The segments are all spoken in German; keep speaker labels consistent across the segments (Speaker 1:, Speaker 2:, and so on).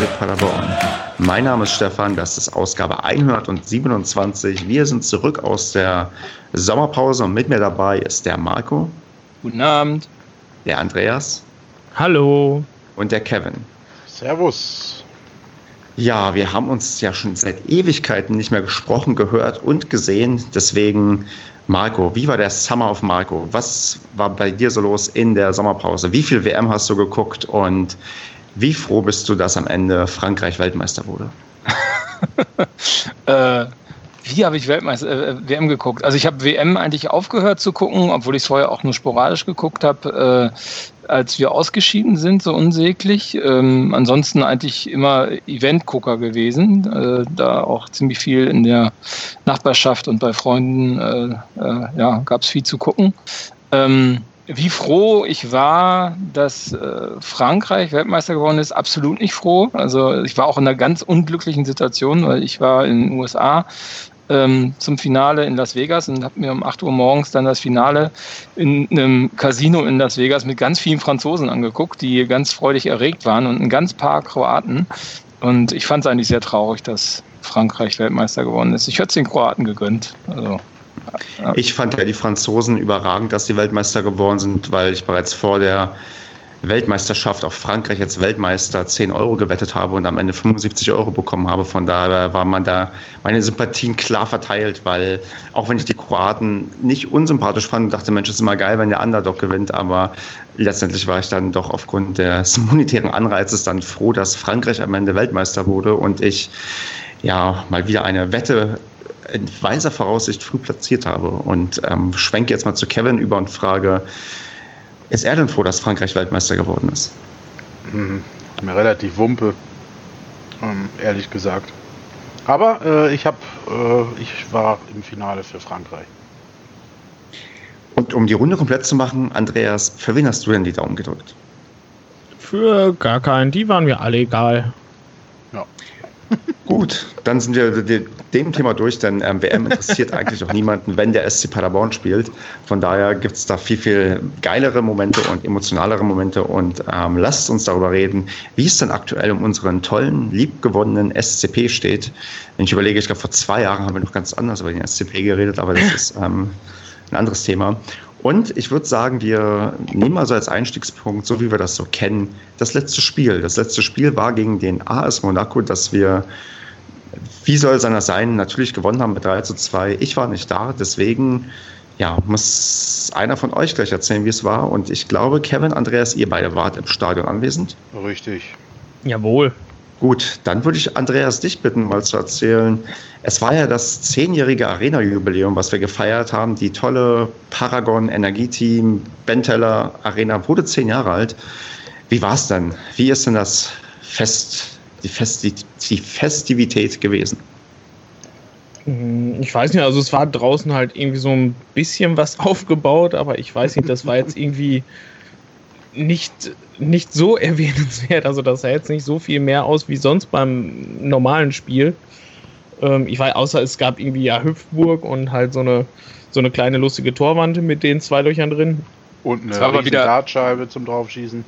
Speaker 1: SC Paderborn. Mein Name ist Stefan, das ist Ausgabe 127. Wir sind zurück aus der Sommerpause und mit mir dabei ist der Marco.
Speaker 2: Guten Abend.
Speaker 1: Der Andreas.
Speaker 3: Hallo.
Speaker 1: Und der Kevin.
Speaker 4: Servus.
Speaker 1: Ja, wir haben uns ja schon seit Ewigkeiten nicht mehr gesprochen, gehört und gesehen. Deswegen Marco, wie war der Summer of Marco? Was war bei dir so los in der Sommerpause? Wie viel WM hast du geguckt und wie froh bist du, dass am Ende Frankreich Weltmeister wurde?
Speaker 2: äh, wie habe ich Weltmeister äh, WM geguckt? Also ich habe WM eigentlich aufgehört zu gucken, obwohl ich es vorher auch nur sporadisch geguckt habe. Äh, als wir ausgeschieden sind, so unsäglich. Ähm, ansonsten eigentlich immer Event-Gucker gewesen, äh, da auch ziemlich viel in der Nachbarschaft und bei Freunden äh, äh, ja, gab es viel zu gucken. Ähm, wie froh ich war, dass äh, Frankreich Weltmeister geworden ist, absolut nicht froh. Also ich war auch in einer ganz unglücklichen Situation, weil ich war in den USA ähm, zum Finale in Las Vegas und habe mir um 8 Uhr morgens dann das Finale in einem Casino in Las Vegas mit ganz vielen Franzosen angeguckt, die ganz freudig erregt waren und ein ganz paar Kroaten. Und ich fand es eigentlich sehr traurig, dass Frankreich Weltmeister geworden ist. Ich hätte es den Kroaten gegönnt. Also.
Speaker 1: Ich fand ja die Franzosen überragend, dass sie Weltmeister geworden sind, weil ich bereits vor der Weltmeisterschaft auf Frankreich als Weltmeister 10 Euro gewettet habe und am Ende 75 Euro bekommen habe. Von daher war man da meine Sympathien klar verteilt, weil auch wenn ich die Kroaten nicht unsympathisch fand und dachte, Mensch, ist immer geil, wenn der Underdog gewinnt, aber letztendlich war ich dann doch aufgrund des monetären Anreizes dann froh, dass Frankreich am Ende Weltmeister wurde und ich ja mal wieder eine Wette in weiser Voraussicht früh platziert habe. Und ähm, schwenke jetzt mal zu Kevin über und frage, ist er denn froh, dass Frankreich Weltmeister geworden ist?
Speaker 4: Mhm. Mir relativ wumpe, ähm, ehrlich gesagt. Aber äh, ich, hab, äh, ich war im Finale für Frankreich.
Speaker 1: Und um die Runde komplett zu machen, Andreas, für wen hast du denn die Daumen gedrückt?
Speaker 3: Für gar keinen, die waren mir alle egal.
Speaker 1: Ja. Gut, dann sind wir dem Thema durch, denn ähm, WM interessiert eigentlich auch niemanden, wenn der SC Paderborn spielt. Von daher gibt es da viel, viel geilere Momente und emotionalere Momente und ähm, lasst uns darüber reden, wie es denn aktuell um unseren tollen, liebgewonnenen SCP steht. Wenn ich überlege, ich glaube, vor zwei Jahren haben wir noch ganz anders über den SCP geredet, aber das ist ähm, ein anderes Thema. Und ich würde sagen, wir nehmen also als Einstiegspunkt, so wie wir das so kennen, das letzte Spiel. Das letzte Spiel war gegen den AS Monaco, das wir, wie soll es anders sein, natürlich gewonnen haben mit 3 zu 2. Ich war nicht da, deswegen ja, muss einer von euch gleich erzählen, wie es war. Und ich glaube, Kevin, Andreas, ihr beide wart im Stadion anwesend.
Speaker 4: Richtig.
Speaker 3: Jawohl.
Speaker 1: Gut, dann würde ich Andreas dich bitten, mal zu erzählen. Es war ja das zehnjährige Arena-Jubiläum, was wir gefeiert haben. Die tolle Paragon Energieteam Benteller Arena wurde zehn Jahre alt. Wie war es denn? Wie ist denn das Fest, die, Festi die Festivität gewesen?
Speaker 3: Ich weiß nicht, also es war draußen halt irgendwie so ein bisschen was aufgebaut, aber ich weiß nicht, das war jetzt irgendwie nicht, nicht so erwähnenswert. Also das sah jetzt nicht so viel mehr aus wie sonst beim normalen Spiel. Ähm, ich weiß, außer es gab irgendwie ja Hüpfburg und halt so eine, so eine kleine lustige Torwand mit den zwei Löchern drin.
Speaker 4: Und eine wieder Dartscheibe zum draufschießen.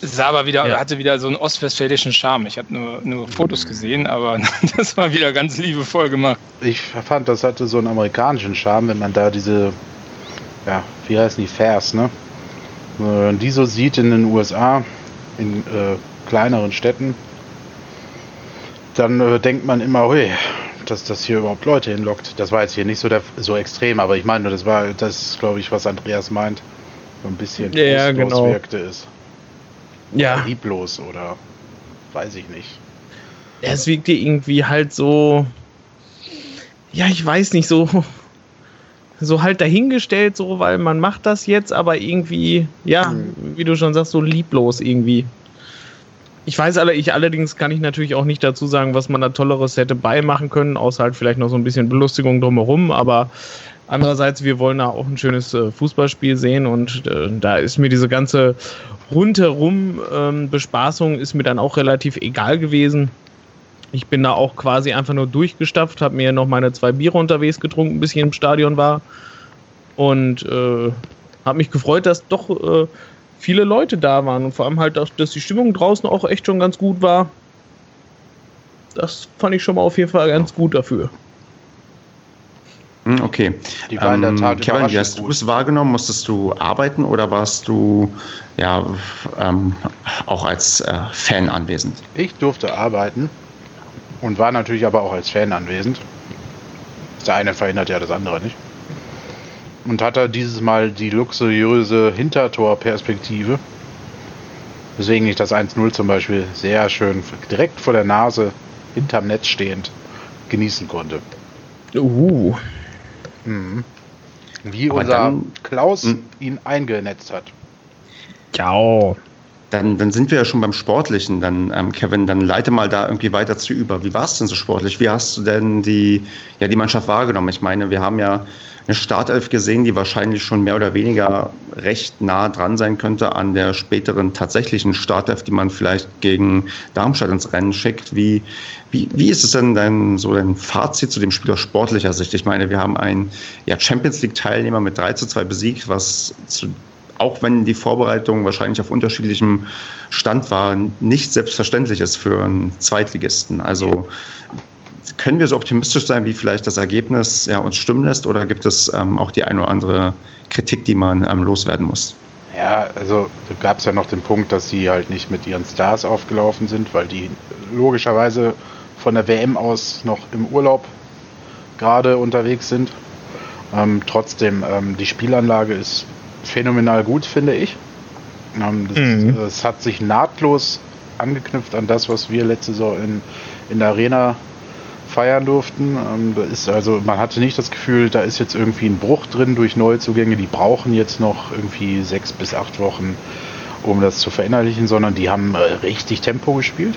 Speaker 2: Es sah aber wieder, ja. hatte wieder so einen ostwestfälischen Charme. Ich habe nur, nur Fotos gesehen, aber das war wieder ganz liebevoll gemacht.
Speaker 4: Ich fand, das hatte so einen amerikanischen Charme, wenn man da diese, ja, wie heißen die, Fairs, ne? Äh, die so sieht in den USA, in äh, kleineren Städten, dann äh, denkt man immer, ui, dass das hier überhaupt Leute hinlockt. Das war jetzt hier nicht so, der, so extrem, aber ich meine, das war das, glaube ich, was Andreas meint. So ein bisschen
Speaker 3: ja, genau.
Speaker 4: wirkte es.
Speaker 3: Ja.
Speaker 4: Lieblos oder weiß ich nicht.
Speaker 3: Es wirkte irgendwie halt so. Ja, ich weiß nicht, so so halt dahingestellt, so, weil man macht das jetzt, aber irgendwie, ja, mhm. wie du schon sagst, so lieblos irgendwie. Ich weiß alle, ich allerdings kann ich natürlich auch nicht dazu sagen, was man da Tolleres hätte beimachen können, außer halt vielleicht noch so ein bisschen Belustigung drumherum, aber andererseits, wir wollen da auch ein schönes äh, Fußballspiel sehen und äh, da ist mir diese ganze rundherum ähm, Bespaßung ist mir dann auch relativ egal gewesen. Ich bin da auch quasi einfach nur durchgestapft, habe mir noch meine zwei Biere unterwegs getrunken, bis ich im Stadion war. Und äh, habe mich gefreut, dass doch äh, viele Leute da waren und vor allem halt, auch, dass die Stimmung draußen auch echt schon ganz gut war. das fand ich schon mal auf jeden Fall ganz gut dafür.
Speaker 1: Hm, okay.
Speaker 4: Die war in der
Speaker 1: Ähm,
Speaker 4: Tat
Speaker 1: Kevin, wie hast du es wahrgenommen? Musstest du arbeiten oder warst du ja ähm, auch als äh, Fan anwesend?
Speaker 4: Ich durfte arbeiten und war natürlich aber auch als Fan anwesend. Das eine verhindert ja das andere nicht. Und hatte dieses Mal die luxuriöse Hintertorperspektive. Weswegen ich das 1-0 zum Beispiel sehr schön direkt vor der Nase hinterm Netz stehend genießen konnte.
Speaker 3: Uh,
Speaker 4: Mhm. Wie
Speaker 1: Aber
Speaker 4: unser
Speaker 1: dann-
Speaker 4: Klaus
Speaker 1: Mhm.
Speaker 4: ihn eingenetzt hat.
Speaker 3: ja.
Speaker 1: Dann, dann sind wir ja schon beim Sportlichen. Dann, ähm, Kevin, dann leite mal da irgendwie weiter zu über. Wie war es denn so sportlich? Wie hast du denn die, ja, die Mannschaft wahrgenommen? Ich meine, wir haben ja eine Startelf gesehen, die wahrscheinlich schon mehr oder weniger recht nah dran sein könnte an der späteren tatsächlichen Startelf, die man vielleicht gegen Darmstadt ins Rennen schickt. Wie, wie, wie ist es denn dein, so dein Fazit zu dem Spiel aus sportlicher Sicht? Ich meine, wir haben einen ja, Champions League-Teilnehmer mit 3 zu 2 besiegt, was zu auch wenn die Vorbereitung wahrscheinlich auf unterschiedlichem Stand war, nicht selbstverständlich ist für einen Zweitligisten. Also können wir so optimistisch sein, wie vielleicht das Ergebnis ja, uns stimmen lässt, oder gibt es ähm, auch die eine oder andere Kritik, die man ähm, loswerden muss?
Speaker 4: Ja, also gab es ja noch den Punkt, dass sie halt nicht mit ihren Stars aufgelaufen sind, weil die logischerweise von der WM aus noch im Urlaub gerade unterwegs sind. Ähm, trotzdem, ähm, die Spielanlage ist phänomenal gut, finde ich. Ähm, das,
Speaker 3: Mhm.
Speaker 4: Es hat sich nahtlos angeknüpft an das, was wir letzte Saison in, in der Arena feiern durften. Ähm, da ist also, man hatte nicht das Gefühl, da ist jetzt irgendwie ein Bruch drin durch Neuzugänge, die brauchen jetzt noch irgendwie sechs bis acht Wochen, um das zu verinnerlichen, sondern die haben äh, richtig Tempo gespielt.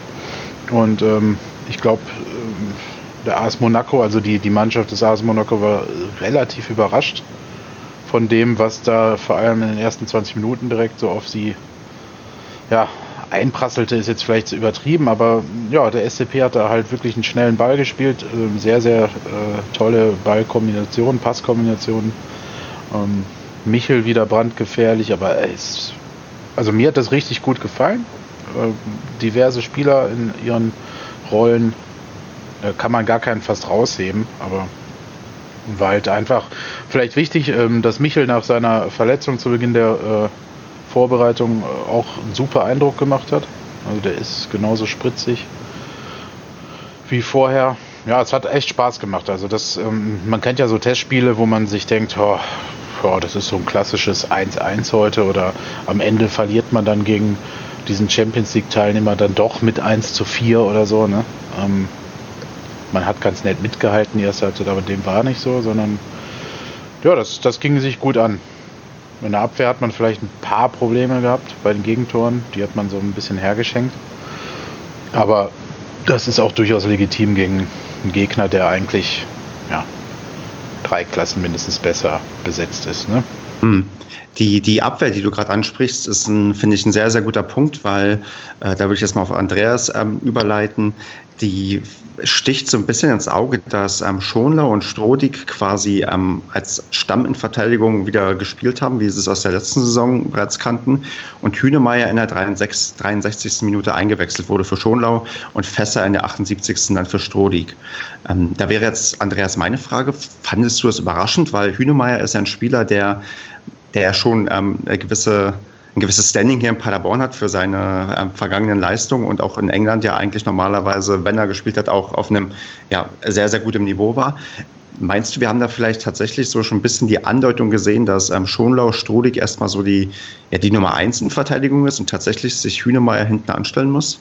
Speaker 4: Und ähm, ich glaube, ähm, der AS Monaco, also die, die Mannschaft des AS Monaco war äh, relativ überrascht von dem, was da vor allem in den ersten 20 Minuten direkt so auf sie ja, einprasselte, ist jetzt vielleicht zu übertrieben, aber ja, der SCP hat da halt wirklich einen schnellen Ball gespielt, ähm, sehr, sehr äh, tolle Ballkombinationen, Passkombinationen. Ähm, Michel wieder brandgefährlich, aber er ist, also mir hat das richtig gut gefallen. Äh, diverse Spieler in ihren Rollen kann man gar keinen fast rausheben, aber halt einfach vielleicht wichtig, ähm, dass Michel nach seiner Verletzung zu Beginn der äh, Vorbereitung äh, auch einen super Eindruck gemacht hat. Also der ist genauso spritzig wie vorher. Ja, es hat echt Spaß gemacht. Also das, ähm, man kennt ja so Testspiele, wo man sich denkt, oh, ja, das ist so ein klassisches 1-1 heute oder am Ende verliert man dann gegen diesen Champions League Teilnehmer dann doch mit 1 zu 4 oder so. Ne? Man hat ganz nett mitgehalten, die erste Halbzeit, aber dem war nicht so, sondern ja, das, das ging sich gut an. In der Abwehr hat man vielleicht ein paar Probleme gehabt bei den Gegentoren, die hat man so ein bisschen hergeschenkt. Aber das ist auch durchaus legitim gegen einen Gegner, der eigentlich ja, drei Klassen mindestens besser besetzt ist. Ne?
Speaker 1: Hm. Die, die Abwehr, die du gerade ansprichst, ist, finde ich, ein sehr, sehr guter Punkt, weil äh, da würde ich jetzt mal auf Andreas ähm, überleiten. Die sticht so ein bisschen ins Auge, dass ähm, Schonler und Strodig quasi ähm, als Stamm in Verteidigung wieder gespielt haben, wie sie es aus der letzten Saison bereits kannten. Und Hünemeyer in der 63, 63. Minute eingewechselt wurde für Schonlau und Fässer in der 78. dann für Strodig. Ähm, da wäre jetzt, Andreas, meine Frage, fandest du das überraschend? Weil Hünemeyer ist ja ein Spieler, der der schon ähm, eine gewisse, ein gewisses Standing hier in Paderborn hat für seine ähm, vergangenen Leistungen und auch in England ja eigentlich normalerweise, wenn er gespielt hat, auch auf einem ja, sehr, sehr gutem Niveau war. Meinst du, wir haben da vielleicht tatsächlich so schon ein bisschen die Andeutung gesehen, dass ähm, Schonlau Strodig erstmal so die, ja, die Nummer eins in Verteidigung ist und tatsächlich sich Hünemeyer hinten anstellen muss?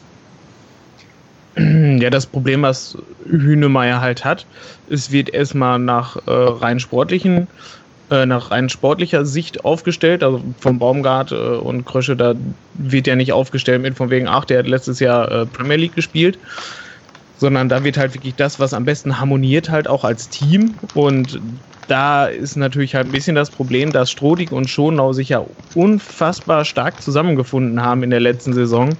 Speaker 3: Ja, das Problem, was Hünemeyer halt hat, es wird erstmal nach äh, rein sportlichen, äh, nach rein sportlicher Sicht aufgestellt. Also vom Baumgart äh, und Krösche, da wird ja nicht aufgestellt mit von wegen, ach, der hat letztes Jahr äh, Premier League gespielt. Sondern da wird halt wirklich das, was am besten harmoniert, halt auch als Team. Und da ist natürlich halt ein bisschen das Problem, dass Strodig und Schonau sich ja unfassbar stark zusammengefunden haben in der letzten Saison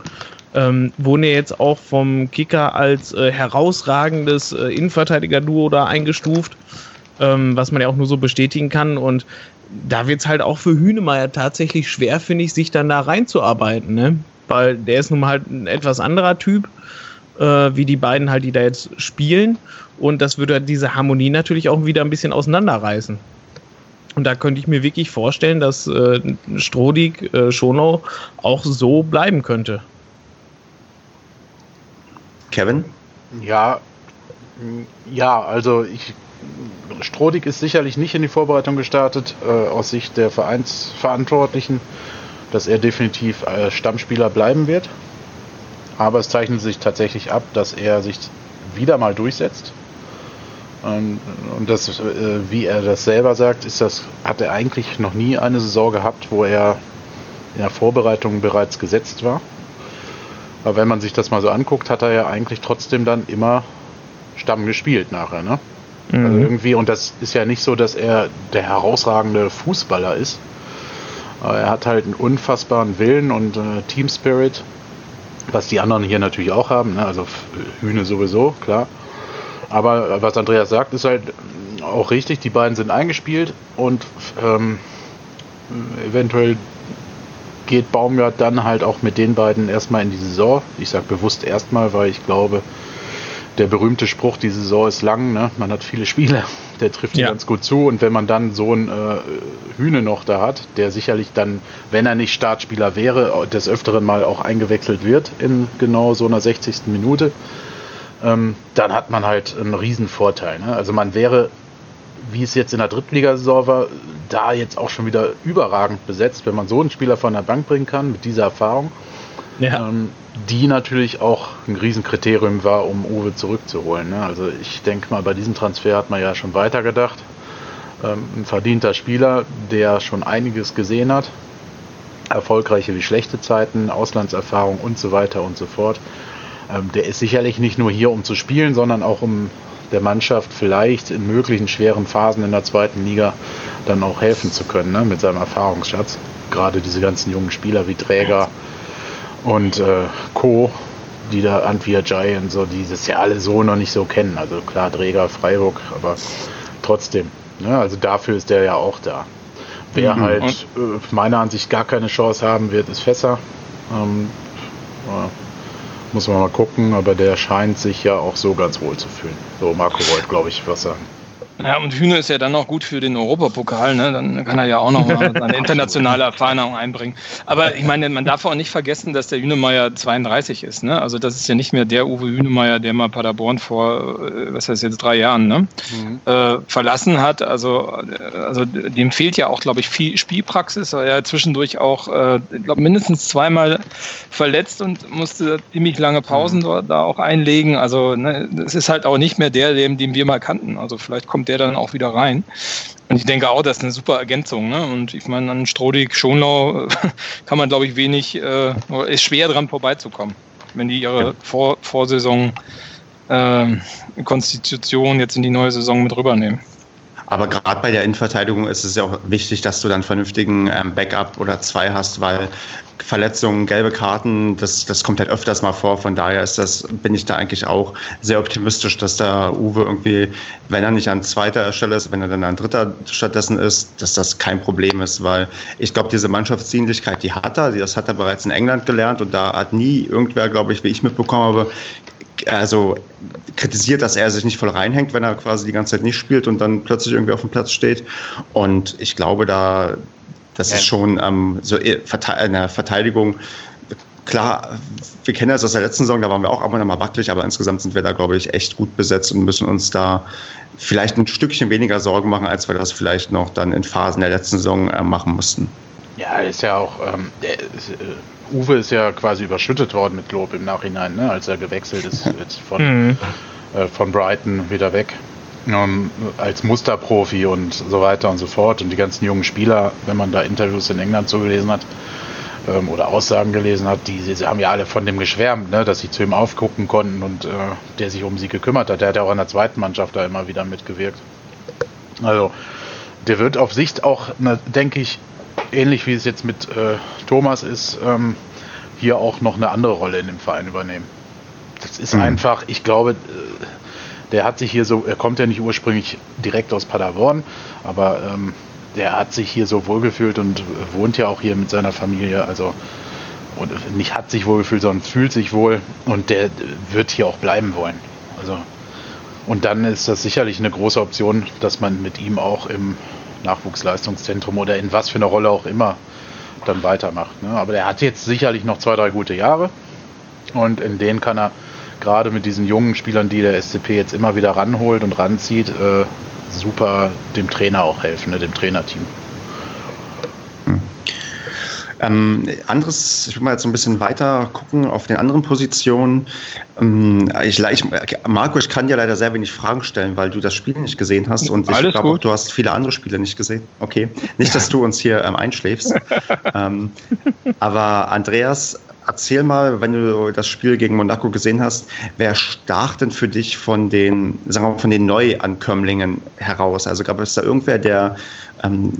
Speaker 3: ähm, wurden ja jetzt auch vom Kicker als äh, herausragendes äh, Innenverteidiger-Duo da eingestuft, ähm, was man ja auch nur so bestätigen kann. Und da wird es halt auch für Hünemeyer tatsächlich schwer, finde ich, sich dann da reinzuarbeiten, ne? Weil der ist nun mal halt ein etwas anderer Typ. äh, wie die beiden halt, die da jetzt spielen. Und das würde diese Harmonie natürlich auch wieder ein bisschen auseinanderreißen. Und da könnte ich mir wirklich vorstellen, dass äh, Strodig, äh, Schonau auch so bleiben könnte.
Speaker 1: Kevin?
Speaker 4: Ja, ja, also ich Strodig ist sicherlich nicht in die Vorbereitung gestartet, äh, aus Sicht der Vereinsverantwortlichen, dass er definitiv äh, Stammspieler bleiben wird. Aber es zeichnet sich tatsächlich ab, dass er sich wieder mal durchsetzt. Ähm, und das, äh, wie er das selber sagt, ist das, hat er eigentlich noch nie eine Saison gehabt, wo er in der Vorbereitung bereits gesetzt war. Aber wenn man sich das mal so anguckt, hat er ja eigentlich trotzdem dann immer Stamm gespielt nachher, ne? Mhm. Also irgendwie, und das ist ja nicht so, dass er der herausragende Fußballer ist. Aber er hat halt einen unfassbaren Willen und äh, Team Spirit, was die anderen hier natürlich auch haben, ne? also Hühne sowieso, klar. Aber was Andreas sagt, ist halt auch richtig. Die beiden sind eingespielt und ähm, eventuell geht Baumgart dann halt auch mit den beiden erstmal in die Saison. Ich sage bewusst erstmal, weil ich glaube, der berühmte Spruch, die Saison ist lang, ne? man hat viele Spiele, der trifft ja. ganz gut zu. Und wenn man dann so einen äh, Hühne noch da hat, der sicherlich dann, wenn er nicht Startspieler wäre, des Öfteren mal auch eingewechselt wird in genau so einer 60. Minute, ähm, dann hat man halt einen riesen Vorteil. Ne? Also man wäre, wie es jetzt in der Drittligasaison war, da jetzt auch schon wieder überragend besetzt, wenn man so einen Spieler von der Bank bringen kann mit dieser Erfahrung. Ja. Ähm, die natürlich auch ein Riesenkriterium war, um Uwe zurückzuholen. Ne? Also ich denke mal, bei diesem Transfer hat man ja schon weitergedacht. Ähm, ein verdienter Spieler, der schon einiges gesehen hat, erfolgreiche wie schlechte Zeiten, Auslandserfahrung und so weiter und so fort. Ähm, der ist sicherlich nicht nur hier, um zu spielen, sondern auch um der Mannschaft vielleicht in möglichen schweren Phasen in der zweiten Liga dann auch helfen zu können, ne, mit seinem Erfahrungsschatz. Gerade diese ganzen jungen Spieler wie Träger und äh, Co., die da Antwia Jai und so, die das ja alle so noch nicht so kennen. Also klar, Träger, Freiburg, aber trotzdem. Ne, also dafür ist der ja auch da. Wer mhm. halt äh, meiner Ansicht gar keine Chance haben wird, ist Fässer. Ähm, muss man mal gucken, aber der scheint sich ja auch so ganz wohl zu fühlen. So, Marco wollte, glaube ich, was sagen.
Speaker 2: Ja, und Hühne ist ja dann auch gut für den Europapokal, ne? Dann kann er ja auch noch mal seine internationale Erfahrung einbringen. Aber ich meine, man darf auch nicht vergessen, dass der Hühnemeier 32 ist, ne? Also das ist ja nicht mehr der Uwe Hühnemeier, der mal Paderborn vor, äh, was heißt jetzt, drei Jahren, ne? Mhm. Äh, verlassen hat. Also, also dem fehlt ja auch, glaube ich, viel Spielpraxis, weil er zwischendurch auch, äh, glaube mindestens zweimal verletzt und musste ziemlich lange Pausen mhm. da auch einlegen. Also ne, es ist halt auch nicht mehr der, den, den wir mal kannten. Also vielleicht kommt der dann auch wieder rein. Und ich denke auch, das ist eine super Ergänzung. Ne? Und ich meine, an Strodig, Schonlau kann man, glaube ich, wenig, äh, ist schwer dran vorbeizukommen, wenn die ihre. Vor Vorsaison äh, Konstitution jetzt in die neue Saison mit rübernehmen.
Speaker 1: Aber gerade bei der Innenverteidigung ist es ja auch wichtig, dass du dann vernünftigen ähm, Backup oder zwei hast, weil Verletzungen, gelbe Karten, das, das kommt halt öfters mal vor. Von daher ist das, bin ich da eigentlich auch sehr optimistisch, dass der Uwe irgendwie, wenn er nicht an zweiter Stelle ist, wenn er dann an dritter stattdessen ist, dass das kein Problem ist, weil ich glaube, diese Mannschaftsdienlichkeit, die hat er, das hat er bereits in England gelernt und da hat nie irgendwer, glaube ich, wie ich mitbekommen habe, also kritisiert, dass er sich nicht voll reinhängt, wenn er quasi die ganze Zeit nicht spielt und dann plötzlich irgendwie auf dem Platz steht. Und ich glaube, da das ja. ist schon ähm, so in der Verteidigung. Klar, wir kennen das aus der letzten Saison, da waren wir auch ab und an mal wackelig, aber insgesamt sind wir da, glaube ich, echt gut besetzt und müssen uns da vielleicht ein Stückchen weniger Sorgen machen, als wir das vielleicht noch dann in Phasen der letzten Saison äh, machen mussten.
Speaker 4: Ja, ist ja auch, ähm, der, äh, Uwe ist ja quasi überschüttet worden mit Lob im Nachhinein, ne, als er gewechselt ist jetzt von, mhm. äh, von Brighton wieder weg ähm, als Musterprofi und so weiter und so fort. Und die ganzen jungen Spieler, wenn man da Interviews in England so gelesen hat ähm, oder Aussagen gelesen hat, die, die haben ja alle von dem geschwärmt, ne, dass sie zu ihm aufgucken konnten und äh, der sich um sie gekümmert hat. Der hat ja auch in der zweiten Mannschaft da immer wieder mitgewirkt. Also der wird auf Sicht auch, ne, denke ich, ähnlich wie es jetzt mit äh, Thomas ist, ähm, hier auch noch eine andere Rolle in dem Verein übernehmen. Das ist mhm. einfach, ich glaube, äh, der hat sich hier so, er kommt ja nicht ursprünglich direkt aus Paderborn, aber ähm, der hat sich hier so wohlgefühlt und wohnt ja auch hier mit seiner Familie. Also und nicht hat sich wohl gefühlt, sondern fühlt sich wohl und der wird hier auch bleiben wollen. Also und dann ist das sicherlich eine große Option, dass man mit ihm auch im Nachwuchsleistungszentrum oder in was für eine Rolle auch immer dann weitermacht. Ne? Aber er hat jetzt sicherlich noch zwei, drei gute Jahre und in denen kann er gerade mit diesen jungen Spielern, die der SCP jetzt immer wieder ranholt und ranzieht, äh, super dem Trainer auch helfen, ne? dem Trainerteam.
Speaker 1: Ähm, anderes, ich will mal jetzt ein bisschen weiter gucken auf den anderen Positionen. Ähm, ich, ich, Marco, ich kann dir leider sehr wenig Fragen stellen, weil du das Spiel nicht gesehen hast und ich glaube, du hast viele andere Spiele nicht gesehen. Okay, nicht, dass du uns hier ähm, einschläfst. ähm, aber Andreas, erzähl mal, wenn du das Spiel gegen Monaco gesehen hast, wer stach denn für dich von den, sagen wir mal, von den Neuankömmlingen heraus? Also gab es da irgendwer, der ähm,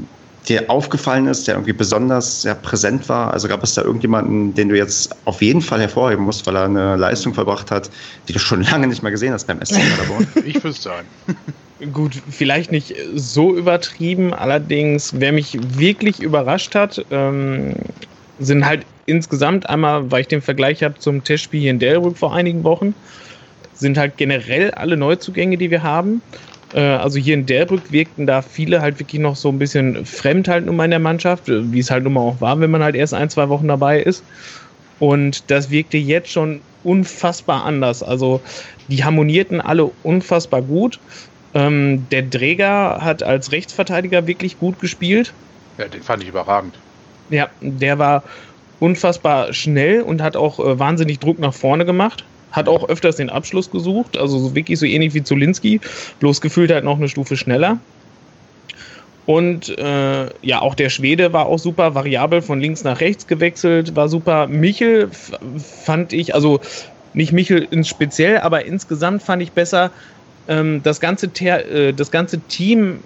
Speaker 1: dir aufgefallen ist, der irgendwie besonders sehr präsent war? Also gab es da irgendjemanden, den du jetzt auf jeden Fall hervorheben musst, weil er eine Leistung verbracht hat, die du schon lange nicht mehr gesehen hast beim SC Paderborn?
Speaker 4: Ich wüsste sagen.
Speaker 3: Gut, vielleicht nicht so übertrieben, allerdings, wer mich wirklich überrascht hat, ähm, sind halt insgesamt einmal, weil ich den Vergleich habe zum Testspiel hier in Delbrück vor einigen Wochen, sind halt generell alle Neuzugänge, die wir haben. Äh, also hier in Delbrück wirkten da viele halt wirklich noch so ein bisschen fremd halt nun mal in der Mannschaft, wie es halt nun mal auch war, wenn man halt erst ein, zwei Wochen dabei ist. Und das wirkte jetzt schon unfassbar anders. Also die harmonierten alle unfassbar gut. Ähm, der Träger hat als Rechtsverteidiger wirklich gut gespielt.
Speaker 4: Ja, den fand ich überragend.
Speaker 3: Ja, der war unfassbar schnell und hat auch äh, wahnsinnig Druck nach vorne gemacht hat auch öfters den Abschluss gesucht, also so wirklich so ähnlich wie Zulinski, bloß gefühlt halt noch eine Stufe schneller. Und äh, ja, auch der Schwede war auch super, variabel von links nach rechts gewechselt, war super. Michel fand ich, also nicht Michel ins Speziell, aber insgesamt fand ich besser, ähm, das, ganze äh, das ganze Team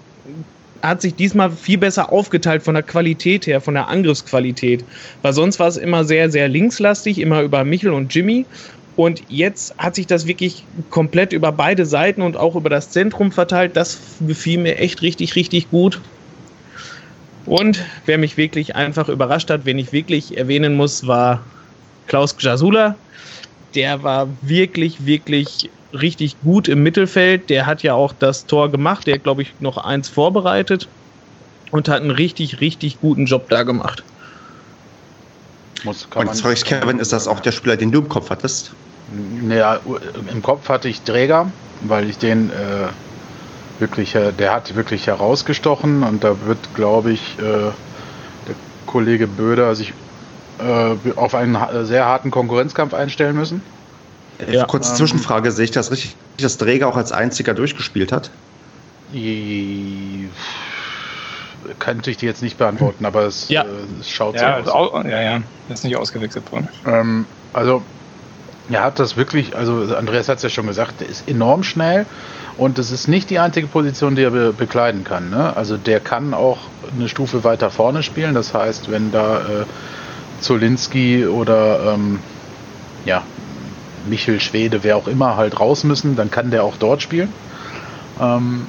Speaker 3: hat sich diesmal viel besser aufgeteilt von der Qualität her, von der Angriffsqualität. Weil sonst war es immer sehr, sehr linkslastig, immer über Michel und Jimmy. Und jetzt hat sich das wirklich komplett über beide Seiten und auch über das Zentrum verteilt. Das gefiel mir echt richtig, richtig gut. Und wer mich wirklich einfach überrascht hat, wen ich wirklich erwähnen muss, war Klaus Jasula. Der war wirklich, wirklich richtig gut im Mittelfeld. Der hat ja auch das Tor gemacht. Der hat, glaube ich, noch eins vorbereitet und hat einen richtig, richtig guten Job da gemacht.
Speaker 1: Muss, und jetzt frage ich Kevin, ist das auch der Spieler, den du im Kopf hattest?
Speaker 4: Naja, im Kopf hatte ich Träger, weil ich den äh, wirklich, äh, der hat wirklich herausgestochen und da wird, glaube ich, äh, der Kollege Böder sich äh, auf einen sehr harten Konkurrenzkampf einstellen müssen.
Speaker 1: Ja. Kurze ähm, Zwischenfrage, sehe ich das richtig, dass Träger auch als einziger durchgespielt hat?
Speaker 4: könnte ich dir jetzt nicht beantworten, aber es,
Speaker 2: ja.
Speaker 4: äh, es schaut
Speaker 2: ja, so aus. Ja, ja, das ist nicht ausgewechselt worden.
Speaker 4: Ähm, also, er hat das wirklich, also Andreas hat es ja schon gesagt, der ist enorm schnell und es ist nicht die einzige Position, die er be bekleiden kann. Ne? Also der kann auch eine Stufe weiter vorne spielen, das heißt, wenn da äh, Zolinski oder ähm, ja, Michel Schwede, wer auch immer halt raus müssen, dann kann der auch dort spielen. Ähm,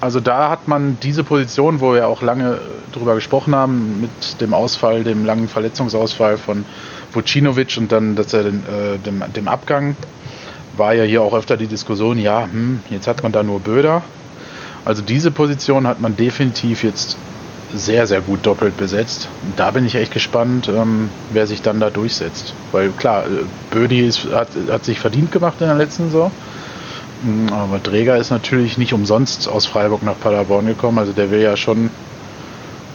Speaker 4: also da hat man diese Position, wo wir auch lange drüber gesprochen haben, mit dem Ausfall, dem langen Verletzungsausfall von Vucinovic und dann dass er den, äh, dem, dem Abgang, war ja hier auch öfter die Diskussion, ja, hm, jetzt hat man da nur Böder. Also diese Position hat man definitiv jetzt sehr, sehr gut doppelt besetzt. Da bin ich echt gespannt, ähm, wer sich dann da durchsetzt. Weil klar, äh, Bödi ist, hat, hat sich verdient gemacht in der letzten Saison. Hm, aber Träger ist natürlich nicht umsonst aus Freiburg nach Paderborn gekommen. Also der will ja schon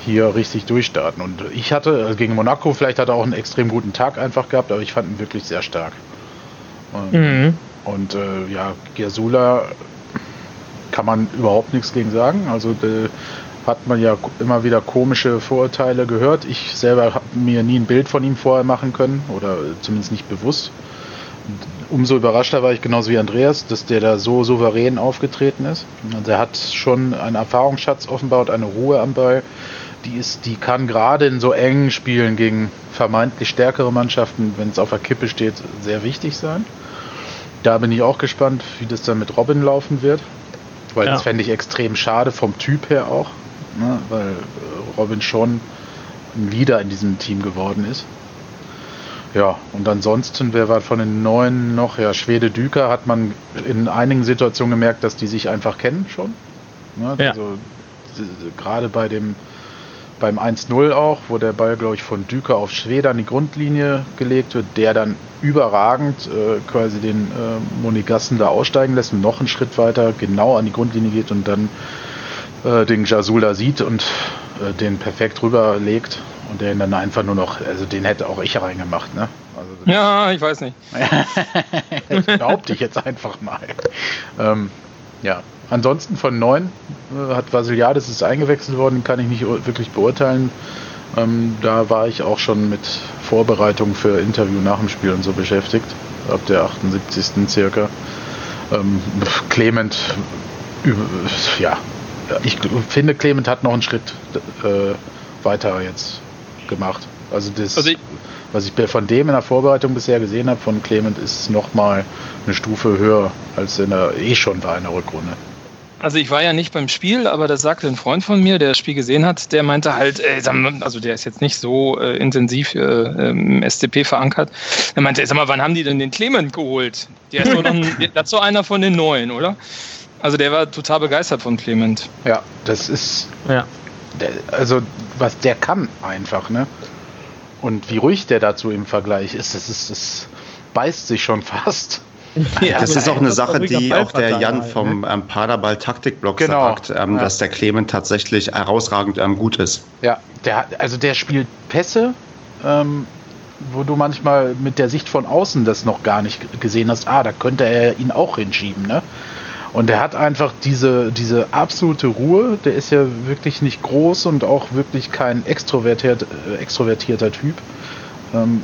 Speaker 4: hier richtig durchstarten. Und ich hatte äh, gegen Monaco, vielleicht hat er auch einen extrem guten Tag einfach gehabt, aber ich fand ihn wirklich sehr stark. Und, mhm. und äh, ja, Gersula kann man überhaupt nichts gegen sagen. Also äh, hat man ja immer wieder komische Vorurteile gehört. Ich selber habe mir nie ein Bild von ihm vorher machen können oder zumindest nicht bewusst umso überraschter war ich genauso wie Andreas, dass der da so souverän aufgetreten ist. Also er hat schon einen Erfahrungsschatz offenbart, eine Ruhe am Ball. Die, ist, die kann gerade in so engen Spielen gegen vermeintlich stärkere Mannschaften, wenn es auf der Kippe steht, sehr wichtig sein. Da bin ich auch gespannt, wie das dann mit Robin laufen wird. Weil ja. das fände ich extrem schade vom Typ her auch. Ne? Weil Robin schon ein Leader in diesem Team geworden ist. Ja, und ansonsten, wer war von den neuen noch? Ja, Schwede Düker hat man in einigen Situationen gemerkt, dass die sich einfach kennen schon. Ne?
Speaker 3: Ja.
Speaker 4: Also gerade bei dem beim 1-0 auch, wo der Ball, glaube ich, von Düker auf Schwede an die Grundlinie gelegt wird, der dann überragend äh, quasi den äh, Monigassen da aussteigen lässt und noch einen Schritt weiter genau an die Grundlinie geht und dann äh, den Jasul da sieht und äh, den perfekt rüberlegt und der ihn dann einfach nur noch, also den hätte auch ich reingemacht, ne? Also
Speaker 2: Ja, ich weiß nicht.
Speaker 4: das behaupte ich jetzt einfach mal. Ähm, ja, ansonsten von neun äh, hat Vasiliades ist eingewechselt worden, kann ich nicht wirklich beurteilen. Ähm, da war ich auch schon mit Vorbereitungen für Interview nach dem Spiel und so beschäftigt, ab der 78. circa. Ähm, Clement, üb- ja, ich finde, Clement hat noch einen Schritt äh, weiter jetzt gemacht. Also das,
Speaker 2: Also ich-
Speaker 4: was ich von dem in der Vorbereitung bisher gesehen habe, von Clement, ist noch mal eine Stufe höher, als in der eh schon war in der Rückrunde.
Speaker 2: Also ich war ja nicht beim Spiel, aber das sagte ein Freund von mir, der das Spiel gesehen hat, der meinte halt, mal, also der ist jetzt nicht so äh, intensiv äh, im SCP verankert. Der meinte, sag mal, wann haben die denn den Clement geholt? Der ist doch noch ein, ist einer von den Neuen, oder? Also der war total begeistert von Clement.
Speaker 4: Ja, das ist,
Speaker 3: Ja.
Speaker 4: der, also was der kann einfach, ne? Und wie ruhig der dazu im Vergleich ist, das ist, das beißt sich schon fast.
Speaker 3: Ja,
Speaker 1: Das ist auch eine Sache, die auch der Jan
Speaker 3: halt,
Speaker 1: vom
Speaker 3: ne?
Speaker 1: ähm, Paderball-Taktikblog
Speaker 4: Genau.
Speaker 1: sagt, ähm,
Speaker 4: Ja.
Speaker 1: dass der Clement tatsächlich herausragend ähm, gut ist.
Speaker 4: Ja, der also der spielt Pässe, ähm, wo du manchmal mit der Sicht von außen das noch gar nicht gesehen hast. Ah, da könnte er ihn auch hinschieben, ne? Und der hat einfach diese, diese absolute Ruhe. Der ist ja wirklich nicht groß und auch wirklich kein extrovertiert, äh, extrovertierter Typ. Ähm,